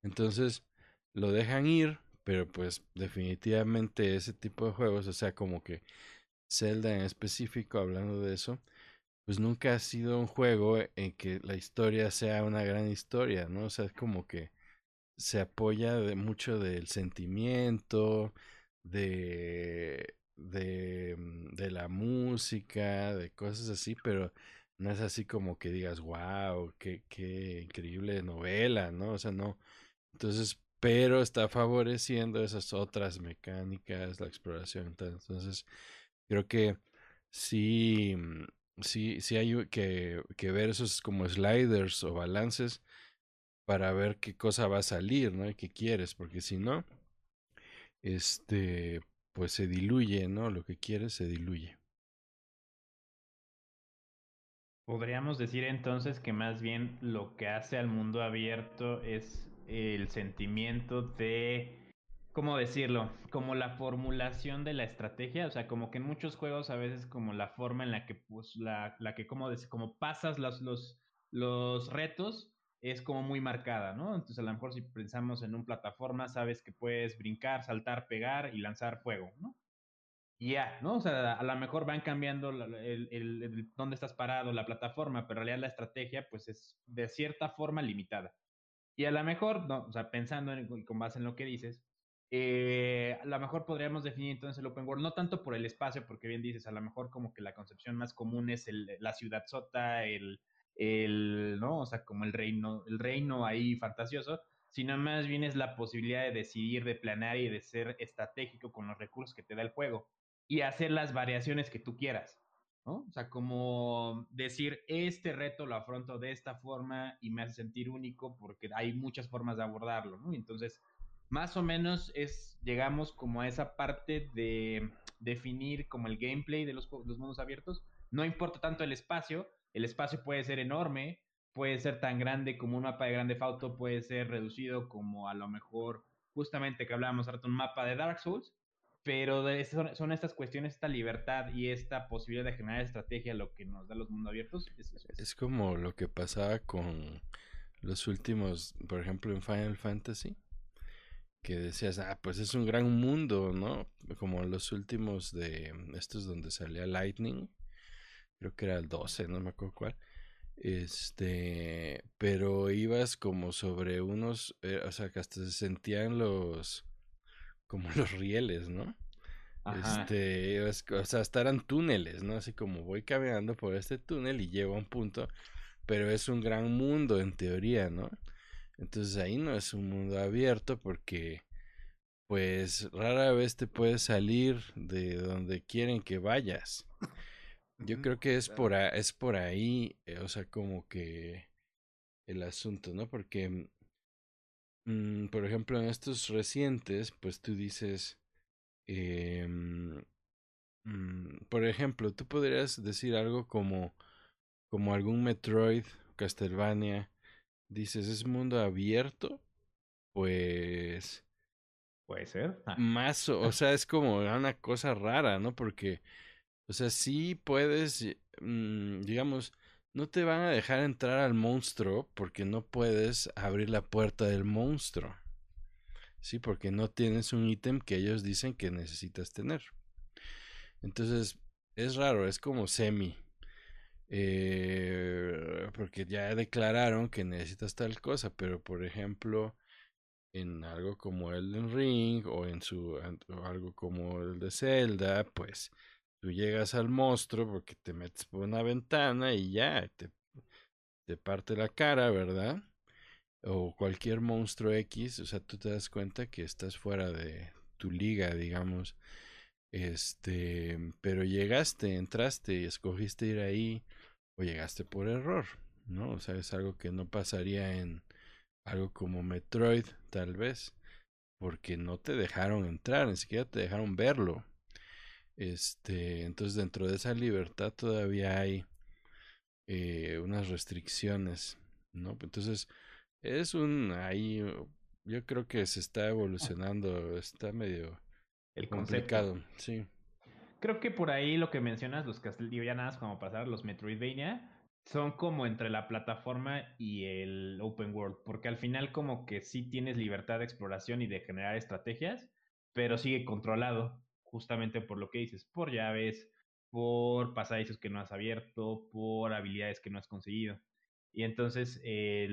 Entonces lo dejan ir, pero pues definitivamente ese tipo de juegos, o sea, como que Zelda en específico, hablando de eso, pues nunca ha sido un juego en que la historia sea una gran historia, ¿no? O sea, es como que se apoya de mucho del sentimiento, de, de, mm, de la música, de cosas así, pero no es así como que digas, wow, qué, qué increíble novela, ¿no? O sea, no. Entonces, pero está favoreciendo esas otras mecánicas, la exploración. Entonces, creo que sí, mm, sí, sí hay que, que ver esos como sliders o balances para ver qué cosa va a salir, ¿no? Y qué quieres, porque si no, este, pues se diluye, ¿no? Lo que quieres se diluye. Podríamos decir entonces que más bien lo que hace al mundo abierto es el sentimiento de, ¿cómo decirlo? Como la formulación de la estrategia, o sea, como que en muchos juegos a veces como la forma en la que, pues, la, la que, como, como pasas los, los, los retos es como muy marcada, ¿no? Entonces a lo mejor si pensamos en un plataforma, sabes que puedes brincar, saltar, pegar y lanzar fuego, ¿no? Y ya, ¿no? O sea, a lo mejor van cambiando el, el, dónde estás parado, la plataforma, pero en realidad la estrategia pues es de cierta forma limitada. Y a lo mejor, no, o sea, pensando en, con base en lo que dices, eh, a lo mejor podríamos definir entonces el open world, no tanto por el espacio, porque bien dices, a lo mejor como que la concepción más común es la ciudad sota, el, el, ¿no? O sea, como el reino, el reino ahí fantasioso, sino más bien es la posibilidad de decidir, de planear y de ser estratégico con los recursos que te da el juego y hacer las variaciones que tú quieras, ¿no? O sea, como decir, este reto lo afronto de esta forma y me hace sentir único porque hay muchas formas de abordarlo, ¿no? Entonces, más o menos es, llegamos como a esa parte de definir como el gameplay de los, los mundos abiertos. No importa tanto el espacio, el espacio puede ser enorme, puede ser tan grande como un mapa de Grande Auto, puede ser reducido como a lo mejor, justamente que hablábamos ahora, un mapa de Dark Souls, pero son, son, estas cuestiones, esta libertad y esta posibilidad de generar estrategia lo que nos da los mundos abiertos. Es, es como lo que pasaba con los últimos, por ejemplo, en Final Fantasy, que decías, ah, pues es un gran mundo, ¿no? Como los últimos de estos donde salía Lightning, creo que era el 12, no me acuerdo cuál. Este, pero ibas como sobre unos, eh, o sea, que hasta se sentían los, como los rieles, ¿no? Este, o sea, hasta eran túneles, ¿no? Así como voy caminando por este túnel y llego a un punto, pero es un gran mundo en teoría, ¿no? Entonces ahí no es un mundo abierto porque pues rara vez te puedes salir de donde quieren que vayas. Yo creo que es por, es por ahí, eh, o sea, como que el asunto, ¿no? Porque Mm, por ejemplo, en estos recientes, pues tú dices, eh, por ejemplo, tú podrías decir algo como, como algún Metroid, Castlevania, dices, es mundo abierto, pues... Puede ser. Ah. Más, o sea, es como una cosa rara, ¿no? Porque, o sea, sí puedes, mm, digamos, no te van a dejar entrar al monstruo porque no puedes abrir la puerta del monstruo. Sí, porque no tienes un ítem que ellos dicen que necesitas tener. Entonces, es raro, es como semi. Eh, porque ya declararon que necesitas tal cosa, pero por ejemplo, en algo como Elden Ring o en su o algo como el de Zelda, pues Tú llegas al monstruo porque te metes por una ventana y ya te, te parte la cara, ¿verdad? O cualquier monstruo X, o sea, tú te das cuenta que estás fuera de tu liga, digamos. Este, pero llegaste, entraste y escogiste ir ahí o llegaste por error, ¿no? O sea, es algo que no pasaría en algo como Metroid, tal vez, porque no te dejaron entrar, ni siquiera te dejaron verlo. Este, entonces dentro de esa libertad todavía hay eh, unas restricciones, ¿no? Entonces es un ahí, yo creo que se está evolucionando, está medio el complicado, sí. Creo que por ahí lo que mencionas, los Castlevania, como pasar, los Metroidvania, son como entre la plataforma y el open world, porque al final como que sí tienes libertad de exploración y de generar estrategias, pero sigue controlado justamente por lo que dices, por llaves, por pasadizos que no has abierto, por habilidades que no has conseguido. Y entonces,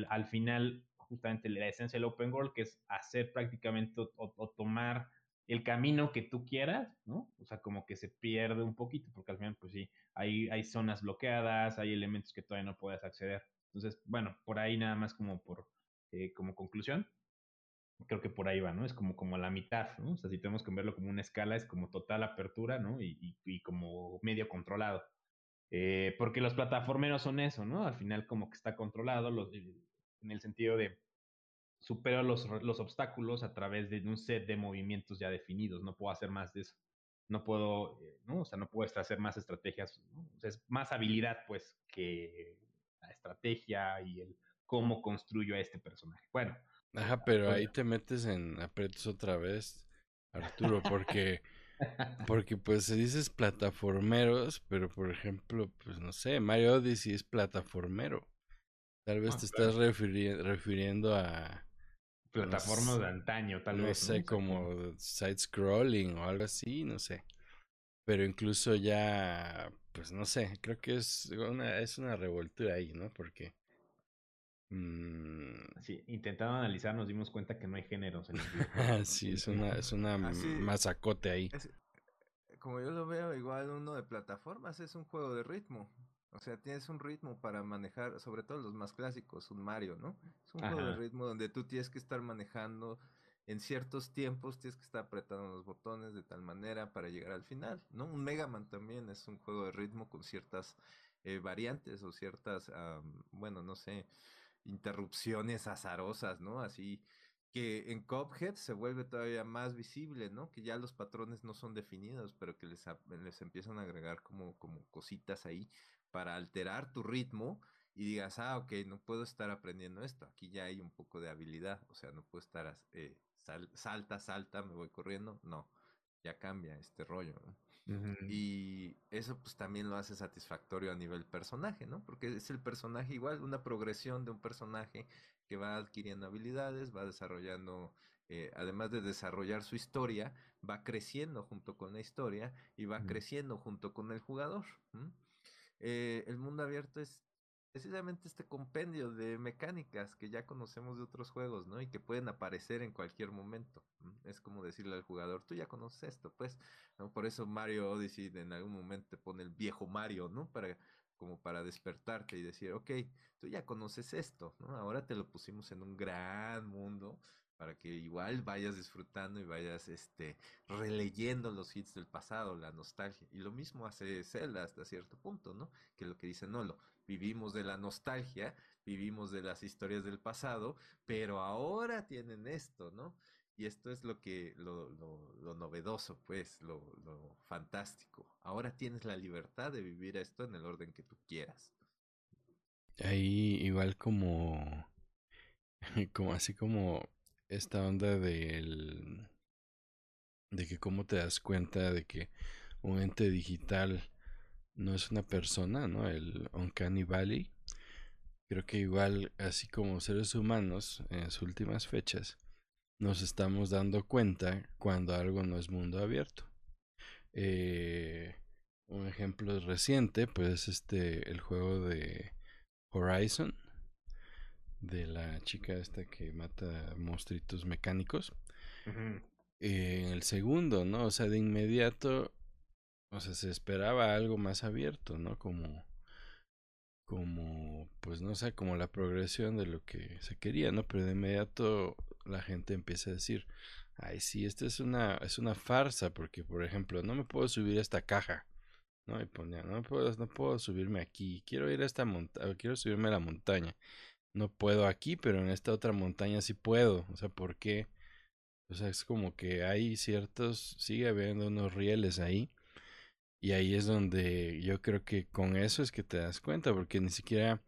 al final, justamente la esencia del open world, que es hacer prácticamente o, tomar el camino que tú quieras, ¿no? O sea, como que se pierde un poquito, porque al final, pues sí, hay, hay zonas bloqueadas, hay elementos que todavía no puedes acceder. Entonces, bueno, por ahí nada más como por, eh, como conclusión, creo que por ahí va, ¿no? Es como, como a la mitad, ¿no? O sea, si tenemos que verlo como una escala, es como total apertura, ¿no? Y, y, como medio controlado. Eh, porque los plataformeros son eso, ¿no? Al final como que está controlado los, eh, en el sentido de supero los, los obstáculos a través de un set de movimientos ya definidos, no puedo hacer más de eso. No puedo, eh, ¿no? O sea, no puedo hacer más estrategias, ¿no? es más habilidad, pues, que la estrategia y el cómo construyo a este personaje. Bueno, Ajá, pero ahí te metes en aprietos otra vez, Arturo, porque porque pues se dices plataformeros, pero por ejemplo, pues no sé, Mario Odyssey es plataformero. Tal vez ah, te estás refiriendo a plataformas de antaño, tal vez. no sé, como side scrolling o algo así, no sé. Pero incluso ya, pues no sé, creo que es una, es una revoltura ahí, ¿no? Porque Mm. Sí, intentando analizar nos dimos cuenta que no hay géneros en el sí, es una, es una masacote ahí. como yo lo veo, igual uno de plataformas es un juego de ritmo. O sea, tienes un ritmo para manejar, sobre todo los más clásicos, un Mario, ¿no? Es un juego de ritmo donde tú tienes que estar manejando en ciertos tiempos, tienes que estar apretando los botones de tal manera para llegar al final, ¿no? Un Mega Man también es un juego de ritmo con ciertas eh, variantes o ciertas, bueno, no sé, interrupciones azarosas, ¿no? Así que en Cophead se vuelve todavía más visible, ¿no? Que ya los patrones no son definidos, pero que les, les empiezan a agregar como, como cositas ahí para alterar tu ritmo y digas, ah, ok, no puedo estar aprendiendo esto, aquí ya hay un poco de habilidad, o sea, no puedo estar, eh, salta, salta, me voy corriendo, no, ya cambia este rollo, ¿no? Y eso pues también lo hace satisfactorio a nivel personaje, ¿no? Porque es el personaje igual, una progresión de un personaje que va adquiriendo habilidades, va desarrollando, eh, además de desarrollar su historia, va creciendo junto con la historia y va creciendo junto con el jugador. Eh, el mundo abierto es precisamente este compendio de mecánicas que ya conocemos de otros juegos, ¿no? Y que pueden aparecer en cualquier momento. Es como decirle al jugador, tú ya conoces esto, pues, ¿no? Por eso Mario Odyssey en algún momento te pone el viejo Mario, ¿no? Para, como para despertarte y decir, ok, tú ya conoces esto, ¿no? Ahora te lo pusimos en un gran mundo para que igual vayas disfrutando y vayas este releyendo los hits del pasado, la nostalgia. Y lo mismo hace Zelda hasta cierto punto, ¿no? Que lo que dice Nolo, vivimos de la nostalgia, vivimos de las historias del pasado, pero ahora tienen esto, ¿no? Y esto es lo que, lo, lo, novedoso, pues, lo, lo fantástico. Ahora tienes la libertad de vivir esto en el orden que tú quieras. Ahí igual como, como así como esta onda del de que cómo te das cuenta de que un ente digital no es una persona, ¿no? El Uncanny Valley. Creo que igual, así como seres humanos, en sus últimas fechas, nos estamos dando cuenta cuando algo no es mundo abierto. Eh, un ejemplo reciente, pues, este, el juego de Horizon, de la chica esta que mata monstruitos mecánicos. en el segundo, ¿no? O sea, de inmediato, o sea, se esperaba algo más abierto, ¿no? Como, como, pues no sé, como la progresión de lo que se quería, ¿no? Pero de inmediato la gente empieza a decir, ay, sí, esta es una, es una farsa, porque, por ejemplo, no me puedo subir a esta caja. ¿no? Y ponía, no puedo, no puedo subirme aquí, quiero ir a esta montaña, quiero subirme a la montaña no puedo aquí, pero en esta otra montaña sí puedo. O sea, ¿por qué? O sea, es como que hay ciertos, sigue habiendo unos rieles ahí. Y ahí es donde yo creo que con eso es que te das cuenta, porque ni siquiera,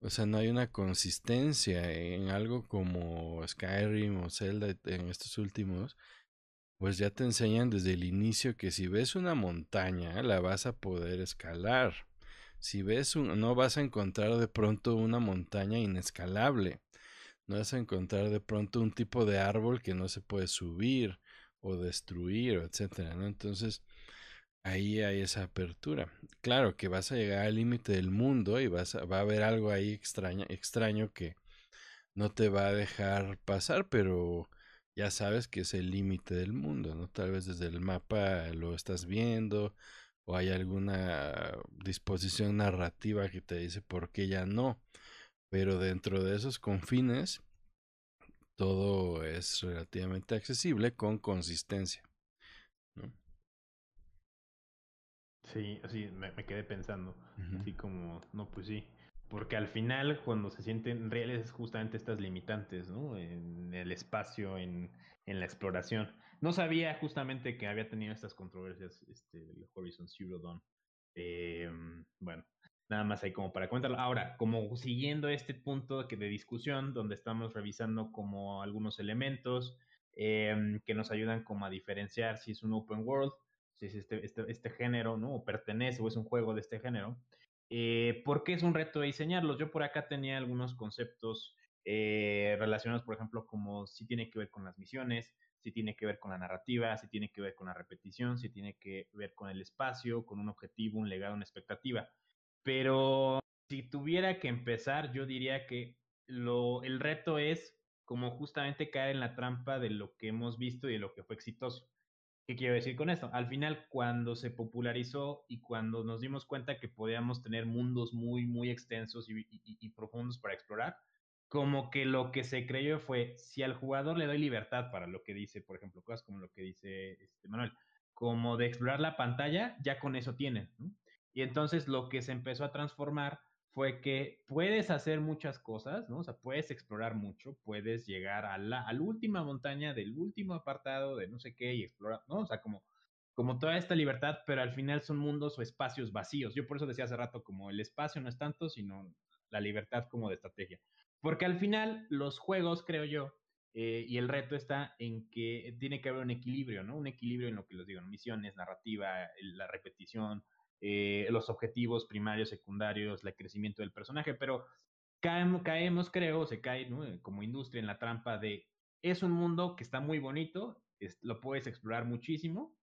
o sea, no hay una consistencia en algo como Skyrim o Zelda en estos últimos. Pues ya te enseñan desde el inicio que si ves una montaña, la vas a poder escalar. Si ves, un, no vas a encontrar de pronto una montaña inescalable. No vas a encontrar de pronto un tipo de árbol que no se puede subir o destruir, etcétera, ¿no? Entonces, ahí hay esa apertura. Claro que vas a llegar al límite del mundo y vas a, va a haber algo ahí extraño, extraño que no te va a dejar pasar, pero ya sabes que es el límite del mundo, ¿no? Tal vez desde el mapa lo estás viendo o hay alguna disposición narrativa que te dice por qué ya no. Pero dentro de esos confines, todo es relativamente accesible con consistencia. Sí, así me, quedé pensando, así como, no, pues sí, porque al final cuando se sienten reales es justamente estas limitantes, ¿no? En el espacio, en, en la exploración. No sabía justamente que había tenido estas controversias este, el Horizon Zero Dawn. Eh, bueno, nada más ahí como para comentarlo. Ahora, como siguiendo este punto de, de discusión, donde estamos revisando como algunos elementos eh, que nos ayudan como a diferenciar si es un open world, si es este, este, este género, ¿no? O pertenece o es un juego de este género. Eh, ¿Por qué es un reto diseñarlos? Yo por acá tenía algunos conceptos eh, relacionados, por ejemplo, como si tiene que ver con las misiones, si tiene que ver con la narrativa, si tiene que ver con la repetición, si tiene que ver con el espacio, con un objetivo, un legado, una expectativa. Pero si tuviera que empezar, yo diría que lo, el reto es como justamente caer en la trampa de lo que hemos visto y de lo que fue exitoso. ¿Qué quiero decir con esto? Al final, cuando se popularizó y cuando nos dimos cuenta que podíamos tener mundos muy, muy extensos y profundos para explorar, como que lo que se creyó fue, si al jugador le doy libertad para lo que dice, por ejemplo, cosas como lo que dice este Manuel, como de explorar la pantalla, ya con eso tienen. Y entonces lo que se empezó a transformar fue que puedes hacer muchas cosas, ¿no? O sea, puedes explorar mucho, puedes llegar a la, última montaña del último apartado de no sé qué y explorar, ¿no? O sea, como como toda esta libertad, pero al final son mundos o espacios vacíos. Yo por eso decía hace rato, como el espacio no es tanto, sino la libertad como de estrategia. Porque al final los juegos, creo yo, eh, y el reto está en que tiene que haber un equilibrio, ¿no? Un equilibrio en lo que les digo, misiones, narrativa, la repetición, eh, los objetivos primarios, secundarios, el crecimiento del personaje, pero caemos, caemos creo, se cae como industria en la trampa de es un mundo que está muy bonito, lo puedes explorar muchísimo,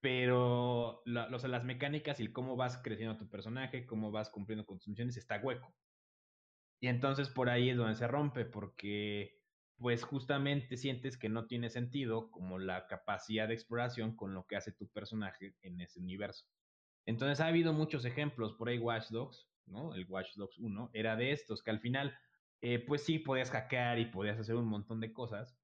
pero las mecánicas y cómo vas creciendo tu personaje, cómo vas cumpliendo con tus misiones, está hueco. Y entonces por ahí es donde se rompe, porque pues justamente sientes que no tiene sentido como la capacidad de exploración con lo que hace tu personaje en ese universo. Entonces ha habido muchos ejemplos, por ahí Watch Dogs, ¿no? El Watch Dogs 1 era de estos, que al final, eh, pues sí, podías hackear y podías hacer un montón de cosas,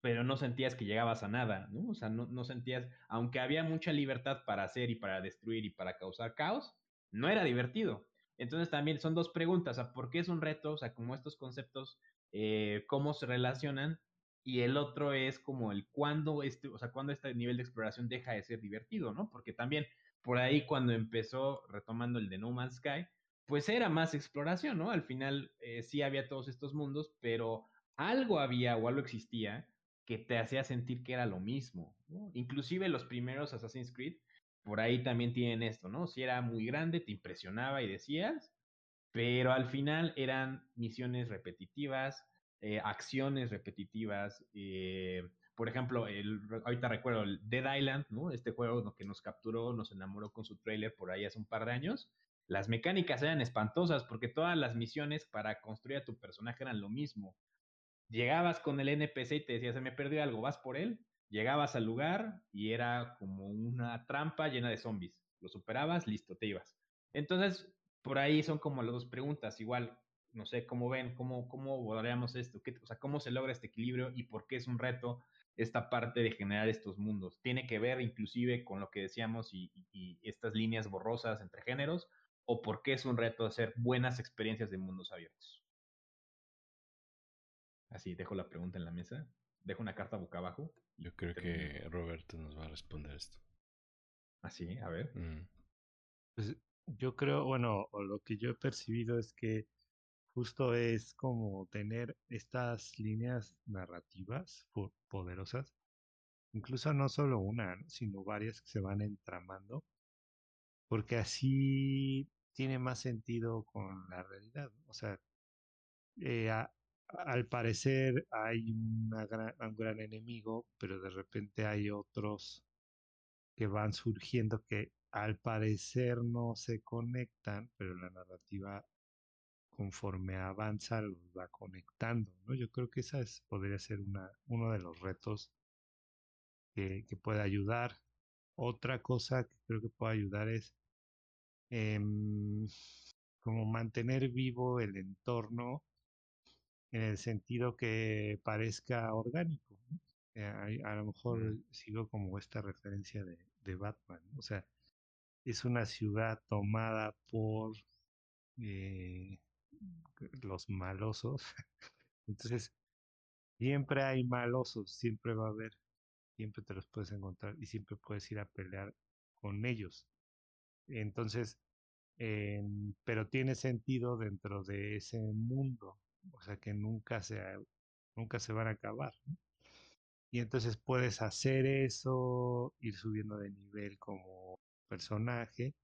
pero no sentías que llegabas a nada, ¿no? O sea, no, no sentías, aunque había mucha libertad para hacer y para destruir y para causar caos, no era divertido. Entonces también son dos preguntas, o sea, ¿por qué es un reto? O sea, como estos conceptos, eh, ¿cómo se relacionan? Y el otro es como el cuándo este, o sea, cuándo este nivel de exploración deja de ser divertido, ¿no? Porque también por ahí cuando empezó retomando el de No Man's Sky, pues era más exploración, ¿no? Al final eh, sí había todos estos mundos, pero algo había o algo existía que te hacía sentir que era lo mismo. ¿no? Inclusive los primeros Assassin's Creed, por ahí también tienen esto, ¿no? Si era muy grande, te impresionaba y decías, pero al final eran misiones repetitivas, eh, acciones repetitivas. Eh, por ejemplo, el, ahorita recuerdo el Dead Island, ¿no? Este juego que nos capturó, nos enamoró con su trailer por ahí hace un par de años. Las mecánicas eran espantosas porque todas las misiones para construir a tu personaje eran lo mismo llegabas con el NPC y te decía, se me perdió algo, vas por él, llegabas al lugar y era como una trampa llena de zombies. Lo superabas, listo, te ibas. Entonces, por ahí son como las dos preguntas. Igual, no sé cómo ven, cómo, cómo abordaríamos esto, ¿Qué, o sea, cómo se logra este equilibrio y por qué es un reto esta parte de generar estos mundos. Tiene que ver inclusive con lo que decíamos y, y estas líneas borrosas entre géneros, o por qué es un reto hacer buenas experiencias de mundos abiertos. Así dejo la pregunta en la mesa. Dejo una carta boca abajo. Yo creo que Roberto nos va a responder esto. Así, a ver. Mm. Pues yo creo, bueno, o lo que yo he percibido es que justo es como tener estas líneas narrativas poderosas, incluso no solo una, sino varias que se van entramando, porque así tiene más sentido con la realidad. O sea, eh, al parecer hay una gran, un gran enemigo, pero de repente hay otros que van surgiendo que al parecer no se conectan, pero la narrativa conforme avanza los va conectando, ¿no? Yo creo que esa es, podría ser una, uno de los retos que, que puede ayudar. Otra cosa que creo que puede ayudar es eh, como mantener vivo el entorno en el sentido que parezca orgánico. Eh, a, lo mejor sigo como esta referencia de, de Batman. O sea, es una ciudad tomada por eh, los malosos. Entonces, siempre hay malosos, siempre va a haber, siempre te los puedes encontrar y siempre puedes ir a pelear con ellos. Entonces, eh, pero tiene sentido dentro de ese mundo o sea que nunca se, nunca se van a acabar. Y entonces puedes hacer eso, ir subiendo de nivel como personaje,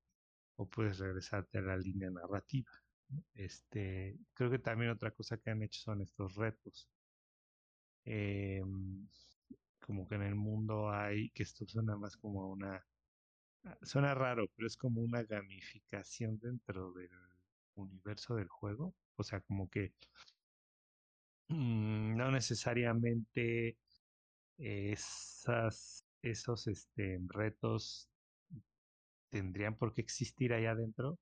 o puedes regresarte a la línea narrativa. Este, creo que también otra cosa que han hecho son estos retos. Em, como que en el mundo hay, que esto suena más como una, ah, suena raro, pero es como una gamificación dentro del universo del juego. O sea, como que mm, no necesariamente esas, esos este, retos tendrían por qué existir ahí adentro,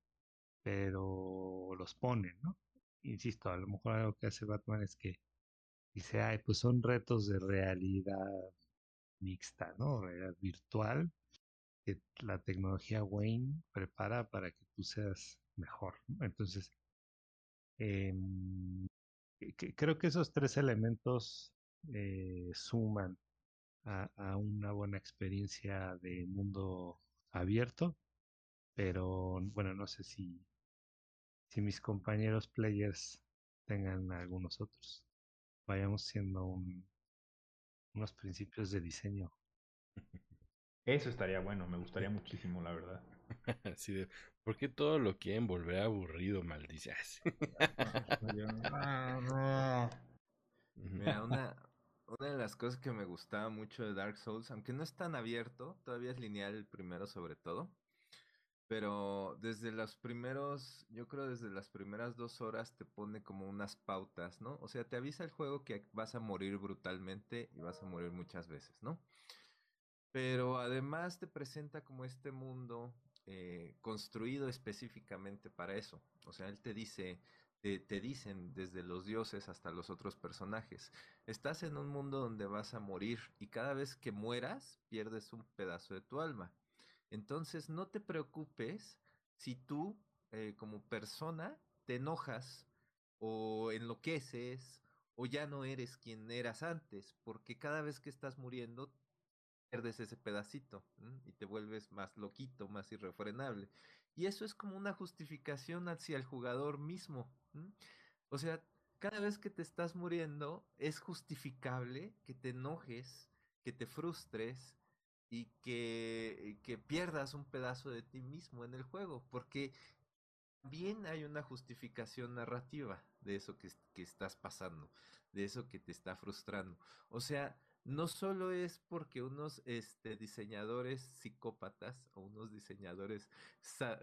pero los ponen, ¿no? Insisto, a lo mejor algo que hace Batman es que dice, ay, pues son retos de realidad mixta, ¿no? Realidad virtual, que la tecnología Wayne prepara para que tú seas mejor. ¿no? Entonces, eh, creo que esos tres elementos eh, suman a, a una buena experiencia de mundo abierto, pero bueno, no sé si, si mis compañeros players tengan algunos otros. Vayamos siendo un, unos principios de diseño. Eso estaría bueno, me gustaría muchísimo, la verdad. Así de, ¿por qué todo lo quieren volver aburrido, maldices? Mira, una, una de las cosas que me gustaba mucho de Dark Souls, aunque no es tan abierto, todavía es lineal el primero sobre todo, pero desde los primeros, yo creo desde las primeras dos horas te pone como unas pautas, ¿no? O sea, te avisa el juego que vas a morir brutalmente y vas a morir muchas veces, ¿no? Pero además te presenta como este mundo eh, construido específicamente para eso. O sea, él te dice, te, dicen desde los dioses hasta los otros personajes, estás en un mundo donde vas a morir y cada vez que mueras pierdes un pedazo de tu alma. Entonces no te preocupes si tú eh, como persona te enojas o enloqueces o ya no eres quien eras antes, porque cada vez que estás muriendo pierdes ese pedacito y te vuelves más loquito, más irrefrenable. Y eso es como una justificación hacia el jugador mismo. O sea, cada vez que te estás muriendo es justificable que te enojes, que te frustres y que, que pierdas un pedazo de ti mismo en el juego, porque bien hay una justificación narrativa de eso que, que estás pasando, de eso que te está frustrando. O sea, no solo es porque unos este, diseñadores psicópatas o unos diseñadores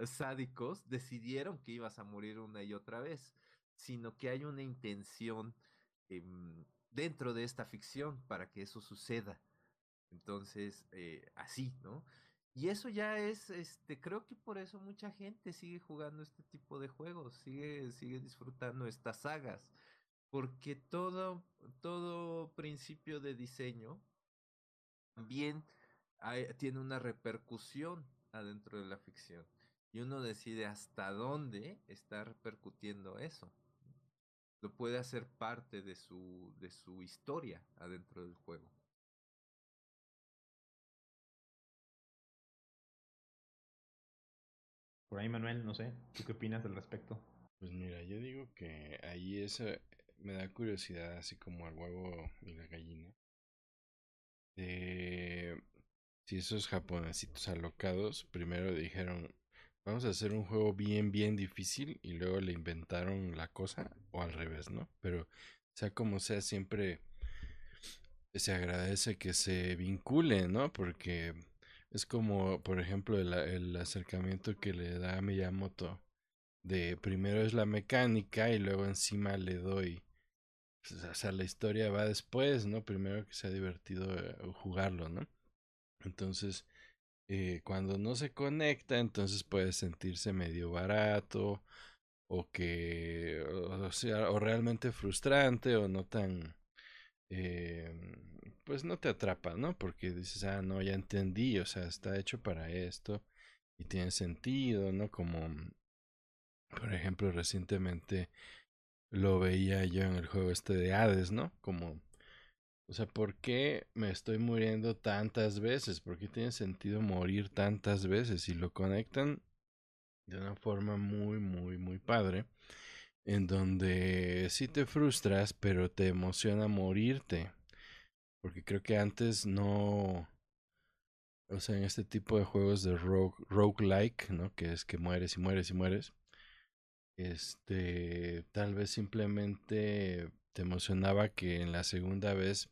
sádicos decidieron que ibas a morir una y otra vez, sino que hay una intención eh, dentro de esta ficción para que eso suceda. Entonces, eh, así, ¿no? Y eso ya es, este, creo que por eso mucha gente sigue jugando este tipo de juegos, sigue, sigue disfrutando estas sagas porque todo, todo principio de diseño hay, tiene una repercusión adentro de la ficción y uno decide hasta dónde está repercutiendo eso. Lo puede hacer parte de su, de su historia adentro del juego. Por ahí, Manuel, no sé, ¿tú qué opinas al respecto? Pues mira, yo digo que ahí es, me da curiosidad, así como el huevo y la gallina. De si esos japonesitos alocados primero dijeron, vamos a hacer un juego bien, bien difícil y luego le inventaron la cosa, o al revés, ¿no? Pero sea como sea, siempre se agradece que se vincule, ¿no? Porque es como, por ejemplo, el, el acercamiento que le da a Miyamoto de primero es la mecánica y luego encima le doy o sea, la historia va después, ¿no? Primero que sea divertido jugarlo, ¿no? Entonces, eh, cuando no se conecta, entonces puede sentirse medio barato o que, o, sea, o realmente frustrante o no tan, eh, pues no te atrapa, ¿no? Porque dices, ah, no, ya entendí, o sea, está hecho para esto y tiene sentido, ¿no? Como, por ejemplo, recientemente lo veía yo en el juego este de Hades, ¿no? Como, o sea, ¿por qué me estoy muriendo tantas veces? ¿Por qué tiene sentido morir tantas veces? Y lo conectan de una forma muy, muy, muy padre, en donde sí te frustras, pero te emociona morirte. Porque creo que antes no... O sea, en este tipo de juegos de rogue, roguelike, ¿no? Que es que mueres y mueres y mueres este, tal vez simplemente te emocionaba que en la segunda vez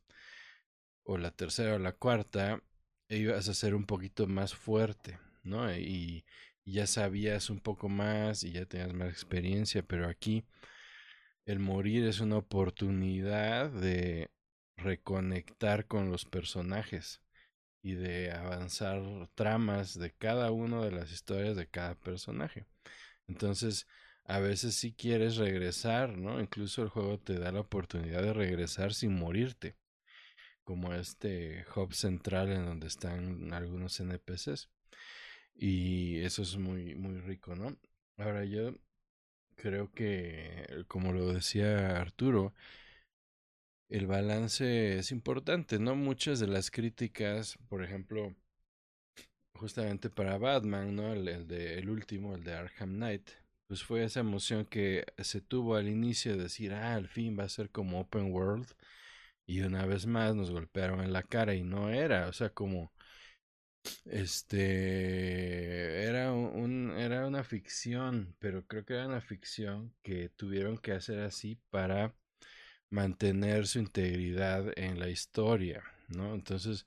o la tercera o la cuarta ibas a ser un poquito más fuerte, ¿no? Y, ya sabías un poco más y ya tenías más experiencia, pero aquí el morir es una oportunidad de reconectar con los personajes y de avanzar tramas de cada una de las historias de cada personaje. Entonces, a veces si quieres regresar, ¿no? Incluso el juego te da la oportunidad de regresar sin morirte, como este hub central en donde están algunos NPCs. Y eso es muy, muy rico, ¿no? Ahora yo creo que, como lo decía Arturo, el balance es importante, ¿no? Muchas de las críticas, por ejemplo, justamente para Batman, ¿no? El, el de el último, el de Arkham Knight, pues fue esa emoción que se tuvo al inicio de decir, ah, al fin va a ser como open world. Y una vez más nos golpearon en la cara y no era, o sea, como este era un era una ficción, pero creo que era una ficción que tuvieron que hacer así para mantener su integridad en la historia, ¿no? Entonces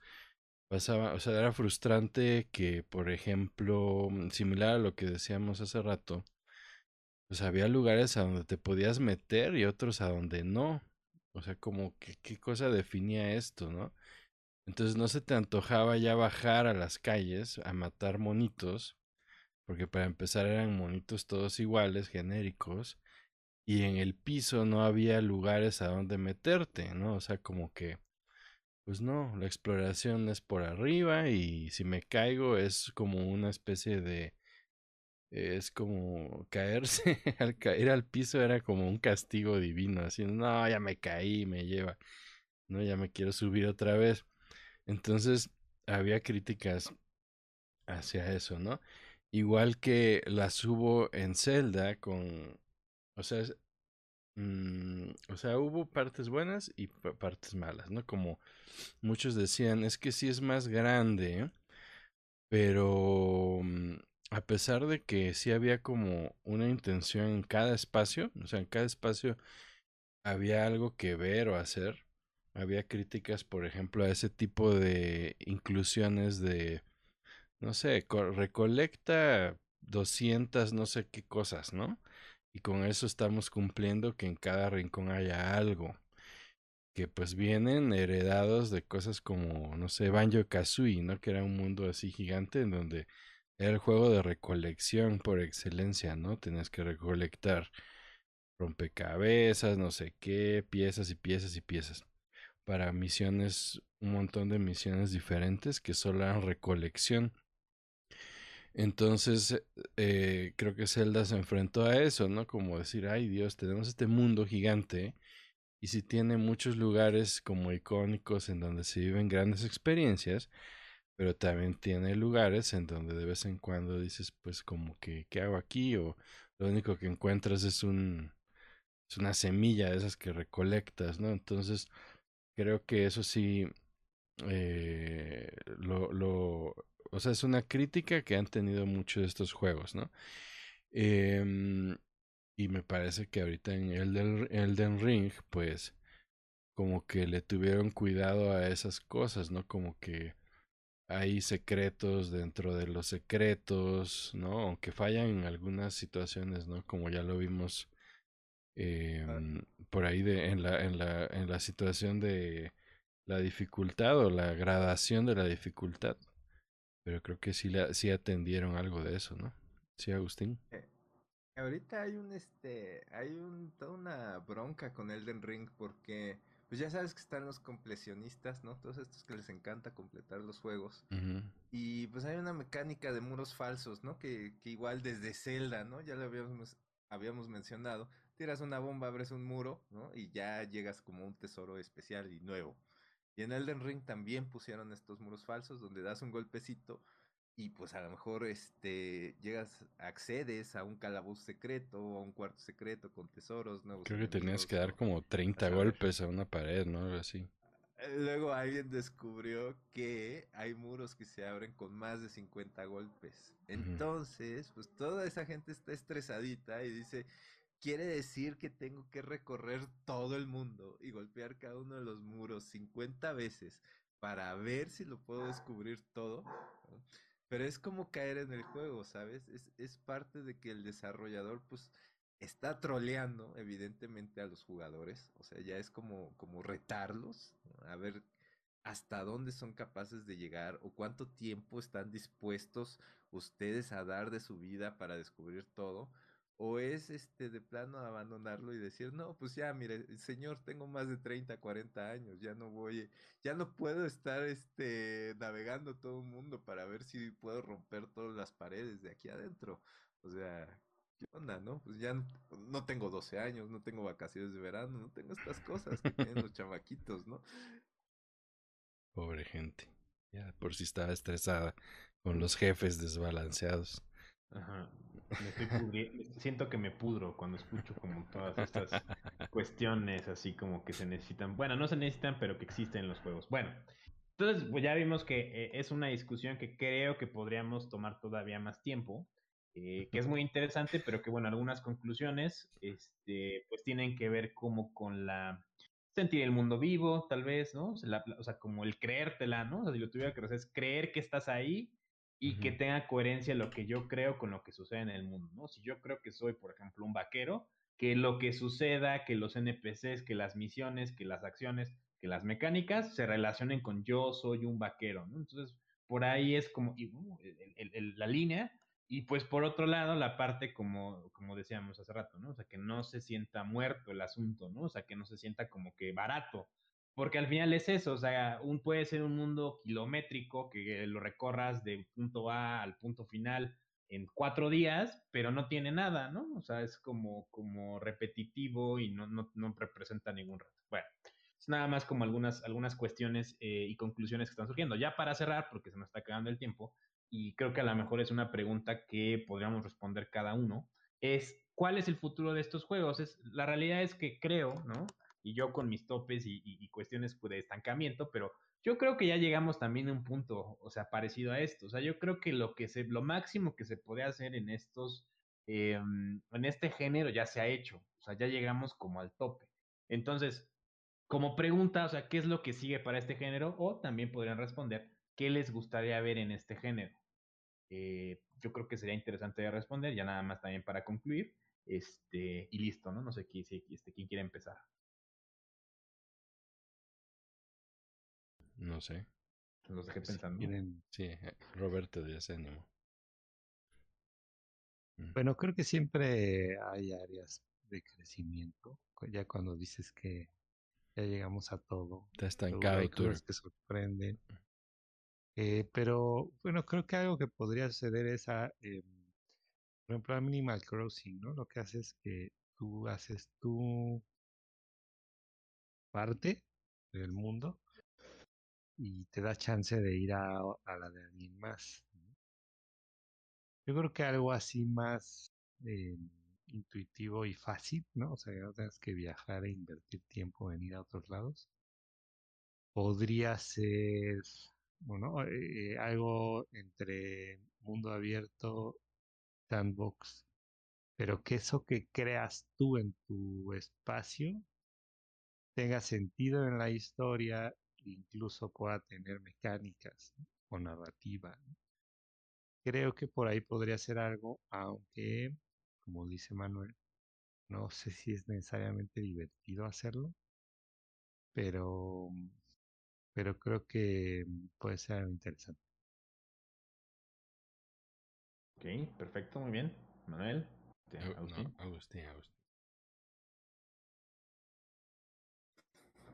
pasaba, o sea, era frustrante que, por ejemplo, similar a lo que decíamos hace rato, pues había lugares a donde te podías meter y otros a donde no. O sea, como que qué cosa definía esto, ¿no? Entonces no se te antojaba ya bajar a las calles a matar monitos, porque para empezar eran monitos todos iguales, genéricos, y en el piso no había lugares a donde meterte, ¿no? O sea, como que, pues no, la exploración es por arriba y si me caigo es como una especie de es como caerse, al caer al piso era como un castigo divino, así, no, ya me caí, me lleva, no, ya me quiero subir otra vez. Entonces, había críticas hacia eso, ¿no? Igual que las hubo en Zelda con, o sea, mm, o sea, hubo partes buenas y partes malas, ¿no? Como muchos decían, es que sí es más grande, pero mm, a pesar de que sí había como una intención en cada espacio, o sea, en cada espacio había algo que ver o hacer, había críticas, por ejemplo, a ese tipo de inclusiones de, no sé, recolecta 200 no sé qué cosas, ¿no? Y con eso estamos cumpliendo que en cada rincón haya algo que pues vienen heredados de cosas como, no sé, Banjo Kazooie, ¿no? Que era un mundo así gigante en donde el juego de recolección por excelencia, ¿no? Tenías que recolectar rompecabezas, no sé qué, piezas y piezas y piezas. Para misiones, un montón de misiones diferentes que solo eran recolección. Entonces, eh, creo que Zelda se enfrentó a eso, ¿no? Como decir, ay Dios, tenemos este mundo gigante y si tiene muchos lugares como icónicos en donde se viven grandes experiencias, pero también tiene lugares en donde de vez en cuando dices, pues como que, ¿qué hago aquí? O lo único que encuentras es un es una semilla de esas que recolectas, ¿no? Entonces, creo que eso sí eh, lo, lo, o sea, es una crítica que han tenido muchos de estos juegos, ¿no? Eh, y me parece que ahorita en Elden, Elden Ring, pues, como que le tuvieron cuidado a esas cosas, ¿no? Como que hay secretos dentro de los secretos, ¿no? Aunque fallan en algunas situaciones, ¿no? Como ya lo vimos eh, por ahí de, en, la, en, la, en la situación de la dificultad o la gradación de la dificultad. Pero creo que sí, la, sí atendieron algo de eso, ¿no? Sí, Agustín. Eh, ahorita hay un, este, hay un, toda una bronca con Elden Ring porque pues ya sabes que están los completionistas, ¿no? Todos estos que les encanta completar los juegos. Y pues hay una mecánica de muros falsos, ¿no? Que, que igual desde Zelda, ¿no? Ya lo habíamos, habíamos mencionado. Tiras una bomba, abres un muro, ¿no? Y ya llegas como un tesoro especial y nuevo. Y en Elden Ring también pusieron estos muros falsos donde das un golpecito y pues a lo mejor este llegas, accedes a un calabozo secreto o a un cuarto secreto con tesoros nuevos. Creo que tenías que dar como 30 golpes a una pared, ¿no? Algo así. Eh, luego alguien descubrió que hay muros que se abren con más de 50 golpes. Entonces, pues toda esa gente está estresadita y dice, quiere decir que tengo que recorrer todo el mundo y golpear cada uno de los muros 50 veces para ver si lo puedo descubrir todo. Pero es como caer en el juego, ¿sabes? Es, es parte de que el desarrollador, pues, está troleando, evidentemente, a los jugadores. O sea, ya es como, como retarlos, a ver hasta dónde son capaces de llegar o cuánto tiempo están dispuestos ustedes a dar de su vida para descubrir todo o es este de plano abandonarlo y decir, no, pues ya, mire, señor, tengo más de 30, 40 años, ya no voy, ya no puedo estar este navegando todo el mundo para ver si puedo romper todas las paredes de aquí adentro. O sea, ¿qué onda, no? Pues ya no tengo 12 años, no tengo vacaciones de verano, no tengo estas cosas que tienen los chamaquitos, ¿no? Pobre gente. Ya por si estaba estresada con los jefes desbalanceados. Ajá. Siento que me pudro cuando escucho como todas estas cuestiones así como que se necesitan. Bueno, no se necesitan, pero que existen en los juegos. Bueno, entonces pues ya vimos que eh, es una discusión que creo que podríamos tomar todavía más tiempo, eh, que es muy interesante, pero que bueno, algunas conclusiones este, pues tienen que ver como con la sentir el mundo vivo, tal vez, ¿no? O sea, o sea, como el creértela, ¿no? O sea, si lo tuviera que hacer es creer que estás ahí y que tenga coherencia lo que yo creo con lo que sucede en el mundo, ¿no? Si yo creo que soy, por ejemplo, un vaquero, que lo que suceda, que los NPCs, que las misiones, que las acciones, que las mecánicas se relacionen con yo soy un vaquero, ¿no? Entonces, por ahí es como y, uh, el- el- el- la línea. Y pues por otro lado, la parte como, como decíamos hace rato, ¿no? O sea, que no se sienta muerto el asunto, ¿no? O sea, que no se sienta como que barato. Porque al final es eso, o sea, un, puede ser un mundo kilométrico que lo recorras de punto A al punto final en cuatro días, pero no tiene nada, ¿no? O sea, es como, como repetitivo y no, no, no representa ningún reto. Bueno, es nada más como algunas, algunas cuestiones eh, y conclusiones que están surgiendo. Ya para cerrar, porque se nos está quedando el tiempo, y creo que a lo mejor es una pregunta que podríamos responder cada uno, es ¿cuál es el futuro de estos juegos? Es, la realidad es que creo, ¿no? Y yo con mis topes y, cuestiones de estancamiento, pero yo creo que ya llegamos también a un punto, o sea, parecido a esto. O sea, yo creo que lo que se, lo máximo que se puede hacer en estos, eh, en este género ya se ha hecho. O sea, ya llegamos como al tope. Entonces, como pregunta, o sea, ¿qué es lo que sigue para este género? O también podrían responder, ¿qué les gustaría ver en este género? Eh, yo creo que sería interesante de responder, ya nada más también para concluir. Este, y listo, ¿no? No sé quién, este, quién quiere empezar. No sé. Los dejé pensando. Sí, eh, Roberto de ese ánimo. Mm. Bueno, creo que siempre hay áreas de crecimiento. Ya cuando dices que ya llegamos a todo. Está luego estancado hay cosas que sorprenden. Eh, pero bueno, creo que algo que podría suceder es, a, eh, por ejemplo, Animal Crossing, ¿no? Lo que hace es que tú haces tu parte del mundo y te da chance de ir a, a la de alguien más. Yo creo que algo así más eh, intuitivo y fácil, ¿no? O sea, no tengas que viajar e invertir tiempo en ir a otros lados. Podría ser, bueno, eh, algo entre mundo abierto, sandbox, pero que eso que creas tú en tu espacio tenga sentido en la historia, incluso pueda tener mecánicas ¿no? o narrativa. ¿no? Creo que por ahí podría ser algo, aunque, como dice Manuel, no sé si es necesariamente divertido hacerlo, pero, pero creo que puede ser algo interesante. Ok, perfecto, muy bien. Manuel, Agustín. no, Agustín, Agustín.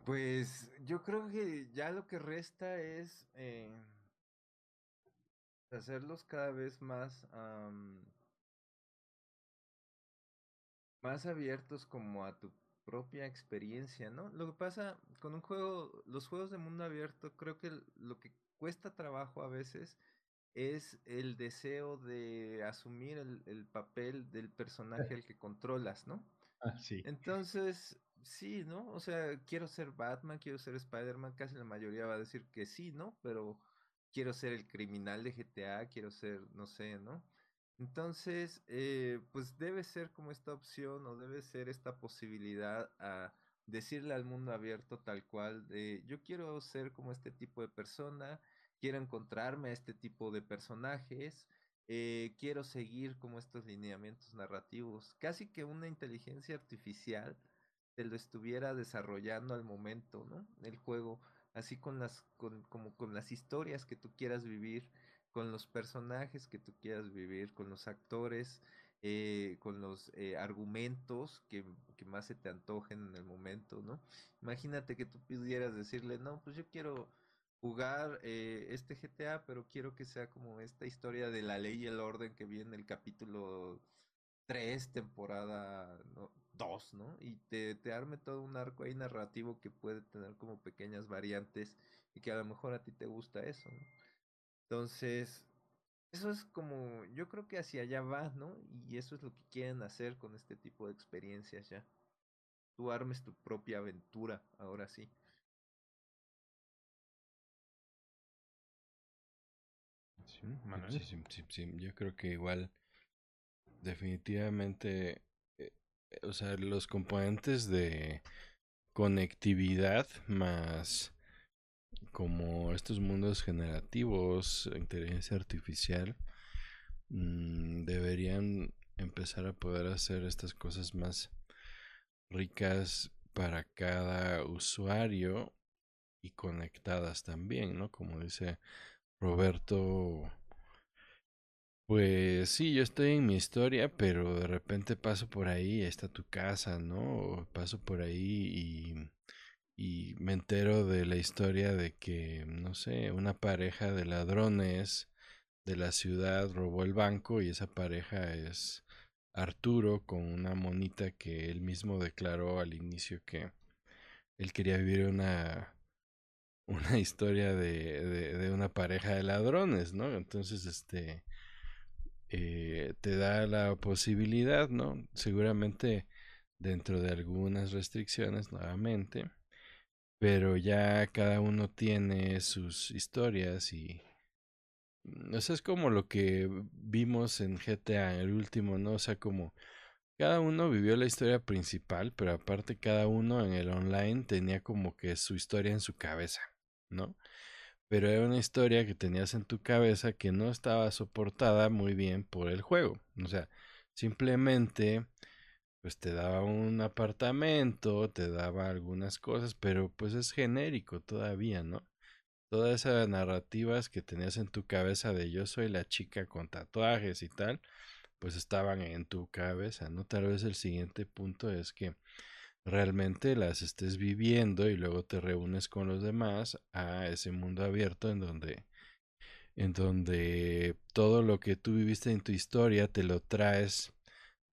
Pues yo creo que ya lo que resta es eh, hacerlos cada vez más am, más abiertos como a tu propia experiencia, ¿no? Lo que pasa con un juego, los juegos de mundo abierto, creo que lo que cuesta trabajo a veces es el deseo de asumir el, el papel del personaje al que controlas, ¿no? Ah, sí. Entonces, sí, ¿no? O sea, quiero ser Batman, quiero ser Spider-Man, casi la mayoría va a decir que sí, ¿no? Pero quiero ser el criminal de GTA, quiero ser, no sé, ¿no? Entonces, eh, pues debe ser como esta opción o debe ser esta posibilidad a decirle al mundo abierto tal cual de yo quiero ser como este tipo de persona, quiero encontrarme a este tipo de personajes, eh, quiero seguir como estos lineamientos narrativos, casi que una inteligencia artificial te lo estuviera desarrollando al momento, ¿no? El juego, así con las, con, como con las historias que tú quieras vivir, con los personajes que tú quieras vivir, con los actores, eh, con los eh, argumentos que, que más se te antojen en el momento, ¿no? Imagínate que tú pudieras decirle, no, pues yo quiero jugar eh, este GTA, pero quiero que sea como esta historia de la ley y el orden que viene en el capítulo 3, temporada ¿no? 2, ¿no? Y te, te arme todo un arco ahí narrativo que puede tener como pequeñas variantes y que a lo mejor a ti te gusta eso, ¿no? Entonces, eso es como, yo creo que hacia allá va, ¿no? Y eso es lo que quieren hacer con este tipo de experiencias ya. Tú armes tu propia aventura, ahora sí. Sí, sí, sí, sí, sí, Yo creo que igual, definitivamente, o sea, los componentes de conectividad más como estos mundos generativos, inteligencia artificial, mm, deberían empezar a poder hacer estas cosas más ricas para cada usuario y conectadas también, ¿no? Como dice Roberto, pues sí, yo estoy en mi historia, pero de repente paso por ahí, está tu casa, ¿no? paso por ahí y y me entero de la historia de que, no sé, una pareja de ladrones de la ciudad robó el banco y esa pareja es Arturo con una monita que él mismo declaró al inicio que él quería vivir una una historia de, de, de una pareja de ladrones, ¿no? Entonces, este, eh, te da la posibilidad, ¿no? Seguramente dentro de algunas restricciones, nuevamente, pero ya cada uno tiene sus historias y no sé, es como lo que vimos en GTA, el último, ¿no? O sea, como cada uno vivió la historia principal, pero aparte cada uno en el online tenía como que su historia en su cabeza, ¿no? Pero era una historia que tenías en tu cabeza que no estaba soportada muy bien por el juego. O sea, simplemente pues te daba un apartamento, te daba algunas cosas, pero pues es genérico todavía, ¿no? Todas esas narrativas que tenías en tu cabeza de yo soy la chica con tatuajes y tal, pues estaban en tu cabeza, ¿no? Tal vez el siguiente punto es que realmente las estés viviendo y luego te reúnes con los demás a ese mundo abierto en donde en donde todo lo que tú viviste en tu historia te lo traes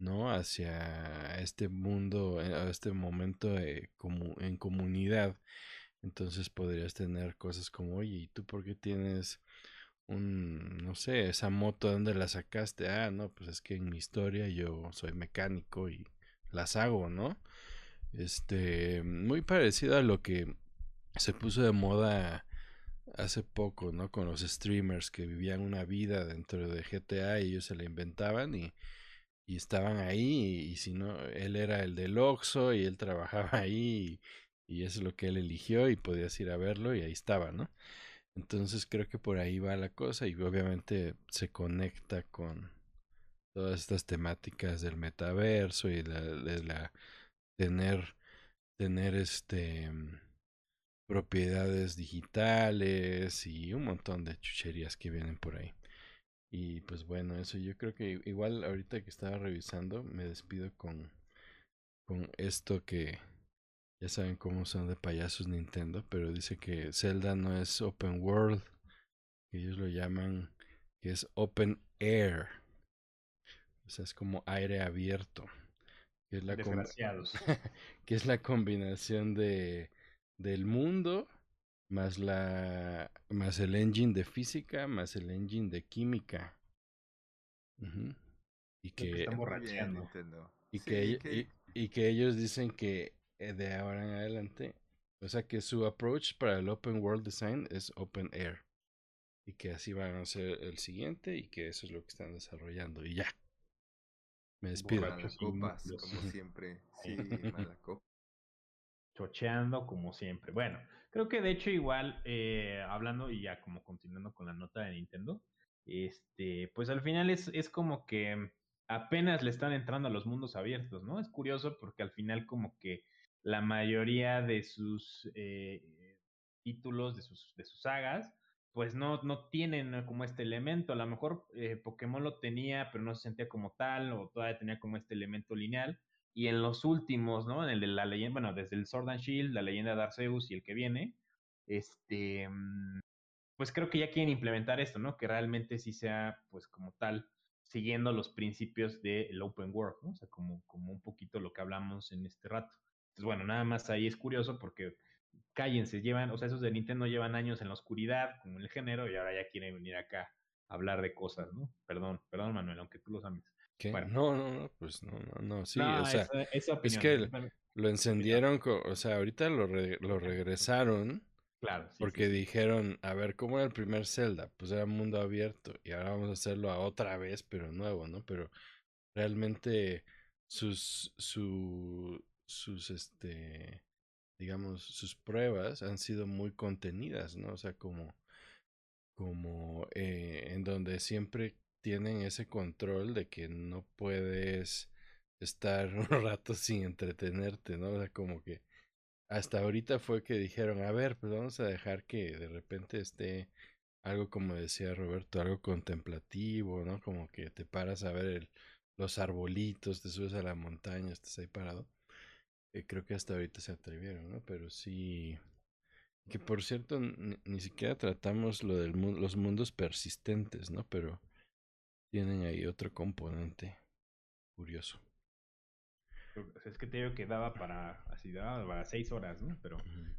¿no? Hacia este mundo, eh, a este momento como, en comunidad. Entonces podrías tener cosas como, oye, ¿y tú por qué tienes un, no sé, esa moto, ¿dónde la sacaste? Ah, no, pues es que en mi historia yo soy mecánico y las hago, ¿no? Este, muy parecido a lo que se puso de moda hace poco, ¿no? Con los streamers que vivían una vida dentro de GTA y ellos se la inventaban y y estaban ahí y, si no, él era el del Oxxo y él trabajaba ahí y, eso es lo que él eligió y podías ir a verlo y ahí estaba, ¿no? Entonces creo que por ahí va la cosa y obviamente se conecta con todas estas temáticas del metaverso y la, de la tener tener este propiedades digitales y un montón de chucherías que vienen por ahí. Y pues bueno, eso yo creo que igual ahorita que estaba revisando, me despido con, con esto que ya saben cómo son de payasos Nintendo, pero dice que Zelda no es open world, ellos lo llaman que es open air. O sea, es como aire abierto. Que es la, que es la combinación de del mundo más la más el engine de física más el engine de química. Y que y que, Y, que ellos dicen que eh, de ahora en adelante o sea que su approach para el open world design es open air. Y que así van a ser el siguiente y que eso es lo que están desarrollando. Y ya me despido. Como siempre. Sí chocheando como siempre. Bueno Creo que de hecho igual, eh, hablando y ya como continuando con la nota de Nintendo, este, pues al final es, es como que apenas le están entrando a los mundos abiertos, ¿no? Es curioso porque al final como que la mayoría de sus eh, títulos, de sus, de sus sagas, pues no, no tienen como este elemento. A lo mejor eh, Pokémon lo tenía, pero no se sentía como tal, o todavía tenía como este elemento lineal. Y en los últimos, ¿no? En el de la leyenda, bueno, desde el Sword and Shield, la leyenda de Arceus y el que viene, este, mm, pues creo que ya quieren implementar esto, ¿no? Que realmente sí sea, pues como tal, siguiendo los principios del open world, ¿no? O sea, como, como un poquito lo que hablamos en este rato. Entonces, bueno, nada más ahí es curioso porque cállense, llevan, o sea, esos de Nintendo llevan años en la oscuridad, como el género, y ahora ya quieren venir acá a hablar de cosas, ¿no? Perdón, perdón, Manuel, aunque tú lo ames. Bueno. No, no, no, pues no, no, no, sí, No, o sea, esa- esa es opinión, que lo encendieron, o sea, ahorita lo, re- lo regresaron Claro, sí, porque sí. dijeron, a ver, ¿cómo era el primer Zelda? Pues era mundo abierto y ahora vamos a hacerlo a otra vez, pero nuevo, ¿no? Pero realmente sus, su, sus, este, digamos, sus pruebas han sido muy contenidas, ¿no? O sea, como, como eh, en donde siempre tienen ese control de que no puedes estar un rato sin entretenerte, ¿no? O sea, como que hasta ahorita fue que dijeron, a ver, pues vamos a dejar que de repente esté algo como decía Roberto, algo contemplativo, ¿no? Como que te paras a ver los arbolitos, te subes a la montaña, estás ahí parado. Eh, creo que hasta ahorita se atrevieron, ¿no? Pero sí, que por cierto, ni, ni siquiera tratamos lo de los mundos persistentes, ¿no? Pero tienen ahí otro componente curioso. Es que te digo que daba para, así daba para seis horas, ¿no? Pero,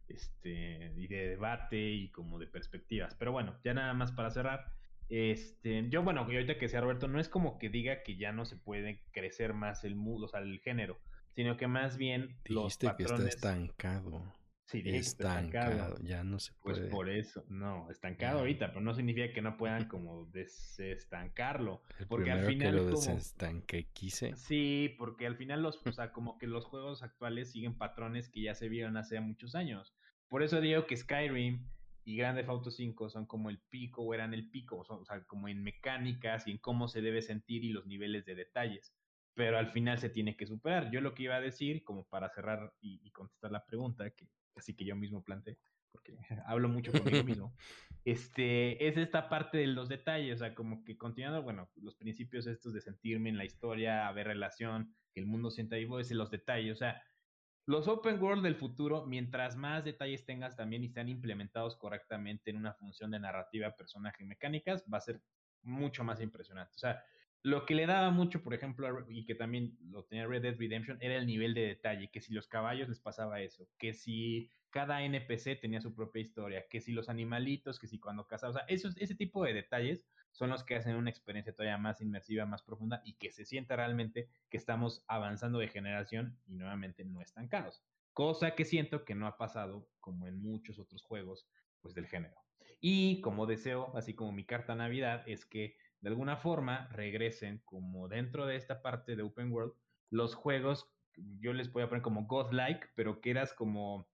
este, y de debate y como de perspectivas. Pero bueno, ya nada más para cerrar. Este, yo, bueno, y ahorita que sea Roberto, no es como que diga que ya no se puede crecer más el mundo, o sea, el género, sino que más bien los Dijiste que está patrones. estancado. Sí, dije que está estancado. Estancado, ya no se Pues puede. por eso, no, estancado ahorita, pero no significa que no puedan como desestancarlo. El Porque al final que lo como- desestanque quise. Sí, porque al final los, o sea, como que los juegos actuales siguen patrones que ya se vieron hace muchos años. Por eso digo que Skyrim y Grand Theft Auto 5 son como el pico o eran el pico, o sea, como en mecánicas y en cómo se debe sentir y los niveles de detalles. Pero al final se tiene que superar. Yo lo que iba a decir, como para cerrar y, y contestar la pregunta, que así que yo mismo planteé, porque hablo mucho conmigo mismo, este, es esta parte de los detalles, o sea, como que continuando, bueno, los principios estos de sentirme en la historia, haber relación, que el mundo sienta vivo, es en los detalles, o sea, los open world del futuro, mientras más detalles tengas también y sean implementados correctamente en una función de narrativa, personaje y mecánicas, va a ser mucho más impresionante. O sea, lo que le daba mucho, por ejemplo, y que también lo tenía Red Dead Redemption, era el nivel de detalle, que si los caballos les pasaba eso, que si cada NPC tenía su propia historia, que si los animalitos, que si cuando cazaba, o sea, esos, ese tipo de detalles son los que hacen una experiencia todavía más inmersiva, más profunda y que se sienta realmente que estamos avanzando de generación y nuevamente no estancados. Cosa que siento que no ha pasado como en muchos otros juegos pues del género. Y como deseo, así como mi carta Navidad, es que de alguna forma regresen como dentro de esta parte de Open World los juegos, yo les voy a poner como godlike, pero que eras como,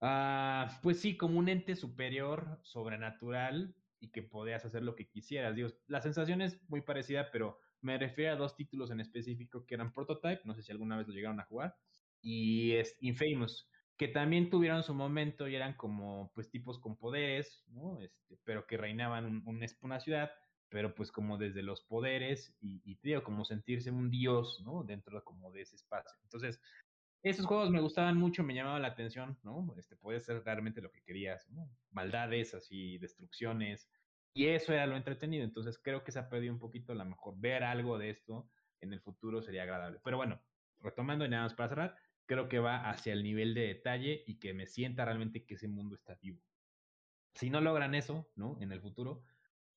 ah, pues sí, como un ente superior, sobrenatural, y que podías hacer lo que quisieras. Digo, la sensación es muy parecida, pero me refiero a dos títulos en específico que eran Prototype, no sé si alguna vez lo llegaron a jugar, y es Infamous, que también tuvieron su momento y eran como pues tipos con poderes, ¿no? Este, pero que reinaban un, un, una ciudad, pero pues como desde los poderes y, y como sentirse un dios, ¿no? Dentro de, como de ese espacio. Entonces, esos juegos me gustaban mucho, me llamaban la atención, ¿no? Este, puede ser realmente lo que querías, ¿no? Maldades, así, destrucciones, y eso era lo entretenido. Entonces, creo que se ha perdido un poquito, a lo mejor ver algo de esto en el futuro sería agradable. Pero bueno, retomando y nada más para cerrar, creo que va hacia el nivel de detalle y que me sienta realmente que ese mundo está vivo. Si no logran eso, ¿no? En el futuro,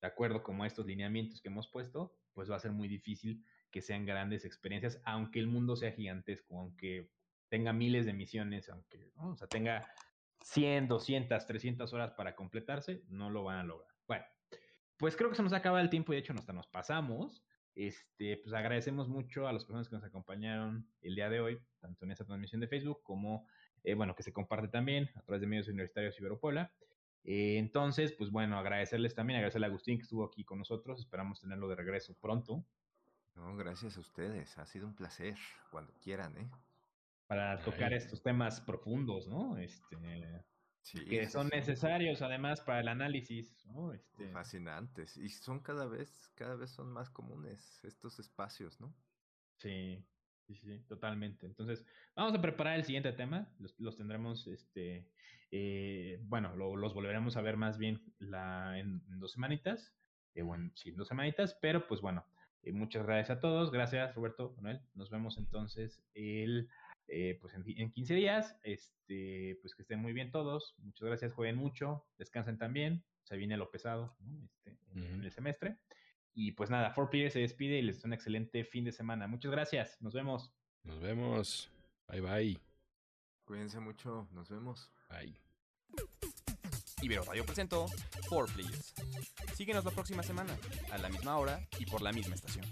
de acuerdo como estos lineamientos que hemos puesto, pues va a ser muy difícil que sean grandes experiencias, aunque el mundo sea gigantesco, aunque tenga miles de misiones, aunque, tenga 100, 200, 300 horas para completarse, no lo van a lograr. Bueno, pues creo que se nos acaba el tiempo y de hecho hasta nos pasamos. Este, pues agradecemos mucho a las personas que nos acompañaron el día de hoy, tanto en esta transmisión de Facebook como, eh, bueno, que se comparte también a través de medios universitarios Ibero Puebla. Eh, entonces, pues bueno, agradecerles también, agradecerle a Agustín que estuvo aquí con nosotros, esperamos tenerlo de regreso pronto. No, gracias a ustedes, ha sido un placer, cuando quieran, ¿eh? Para tocar Ay. estos temas profundos, ¿no? Este, sí, que son sí, necesarios además para el análisis, ¿no? Este... Fascinantes. Y son cada vez, cada vez son más comunes estos espacios, ¿no? Sí, sí, sí, totalmente. Entonces, vamos a preparar el siguiente tema. Los, los tendremos, este, eh, bueno, lo, los volveremos a ver más bien la, en, en dos semanitas. Eh, bueno, sí, en dos semanitas, pero pues bueno, Eh, muchas gracias a todos. Gracias, Roberto, Manuel. Nos vemos entonces el, eh, pues en, en 15 días. Este, pues que estén muy bien todos. Muchas gracias. Jueguen mucho. Descansen también. Se viene lo pesado ¿no? este, en el semestre. Y pues nada, 4Players se despide y les desea un excelente fin de semana. Muchas gracias. Nos vemos. Nos vemos. Bye bye. Cuídense mucho, nos vemos. Bye. Ibero Radio presentó 4 Players. Síguenos la próxima semana, a la misma hora y por la misma estación.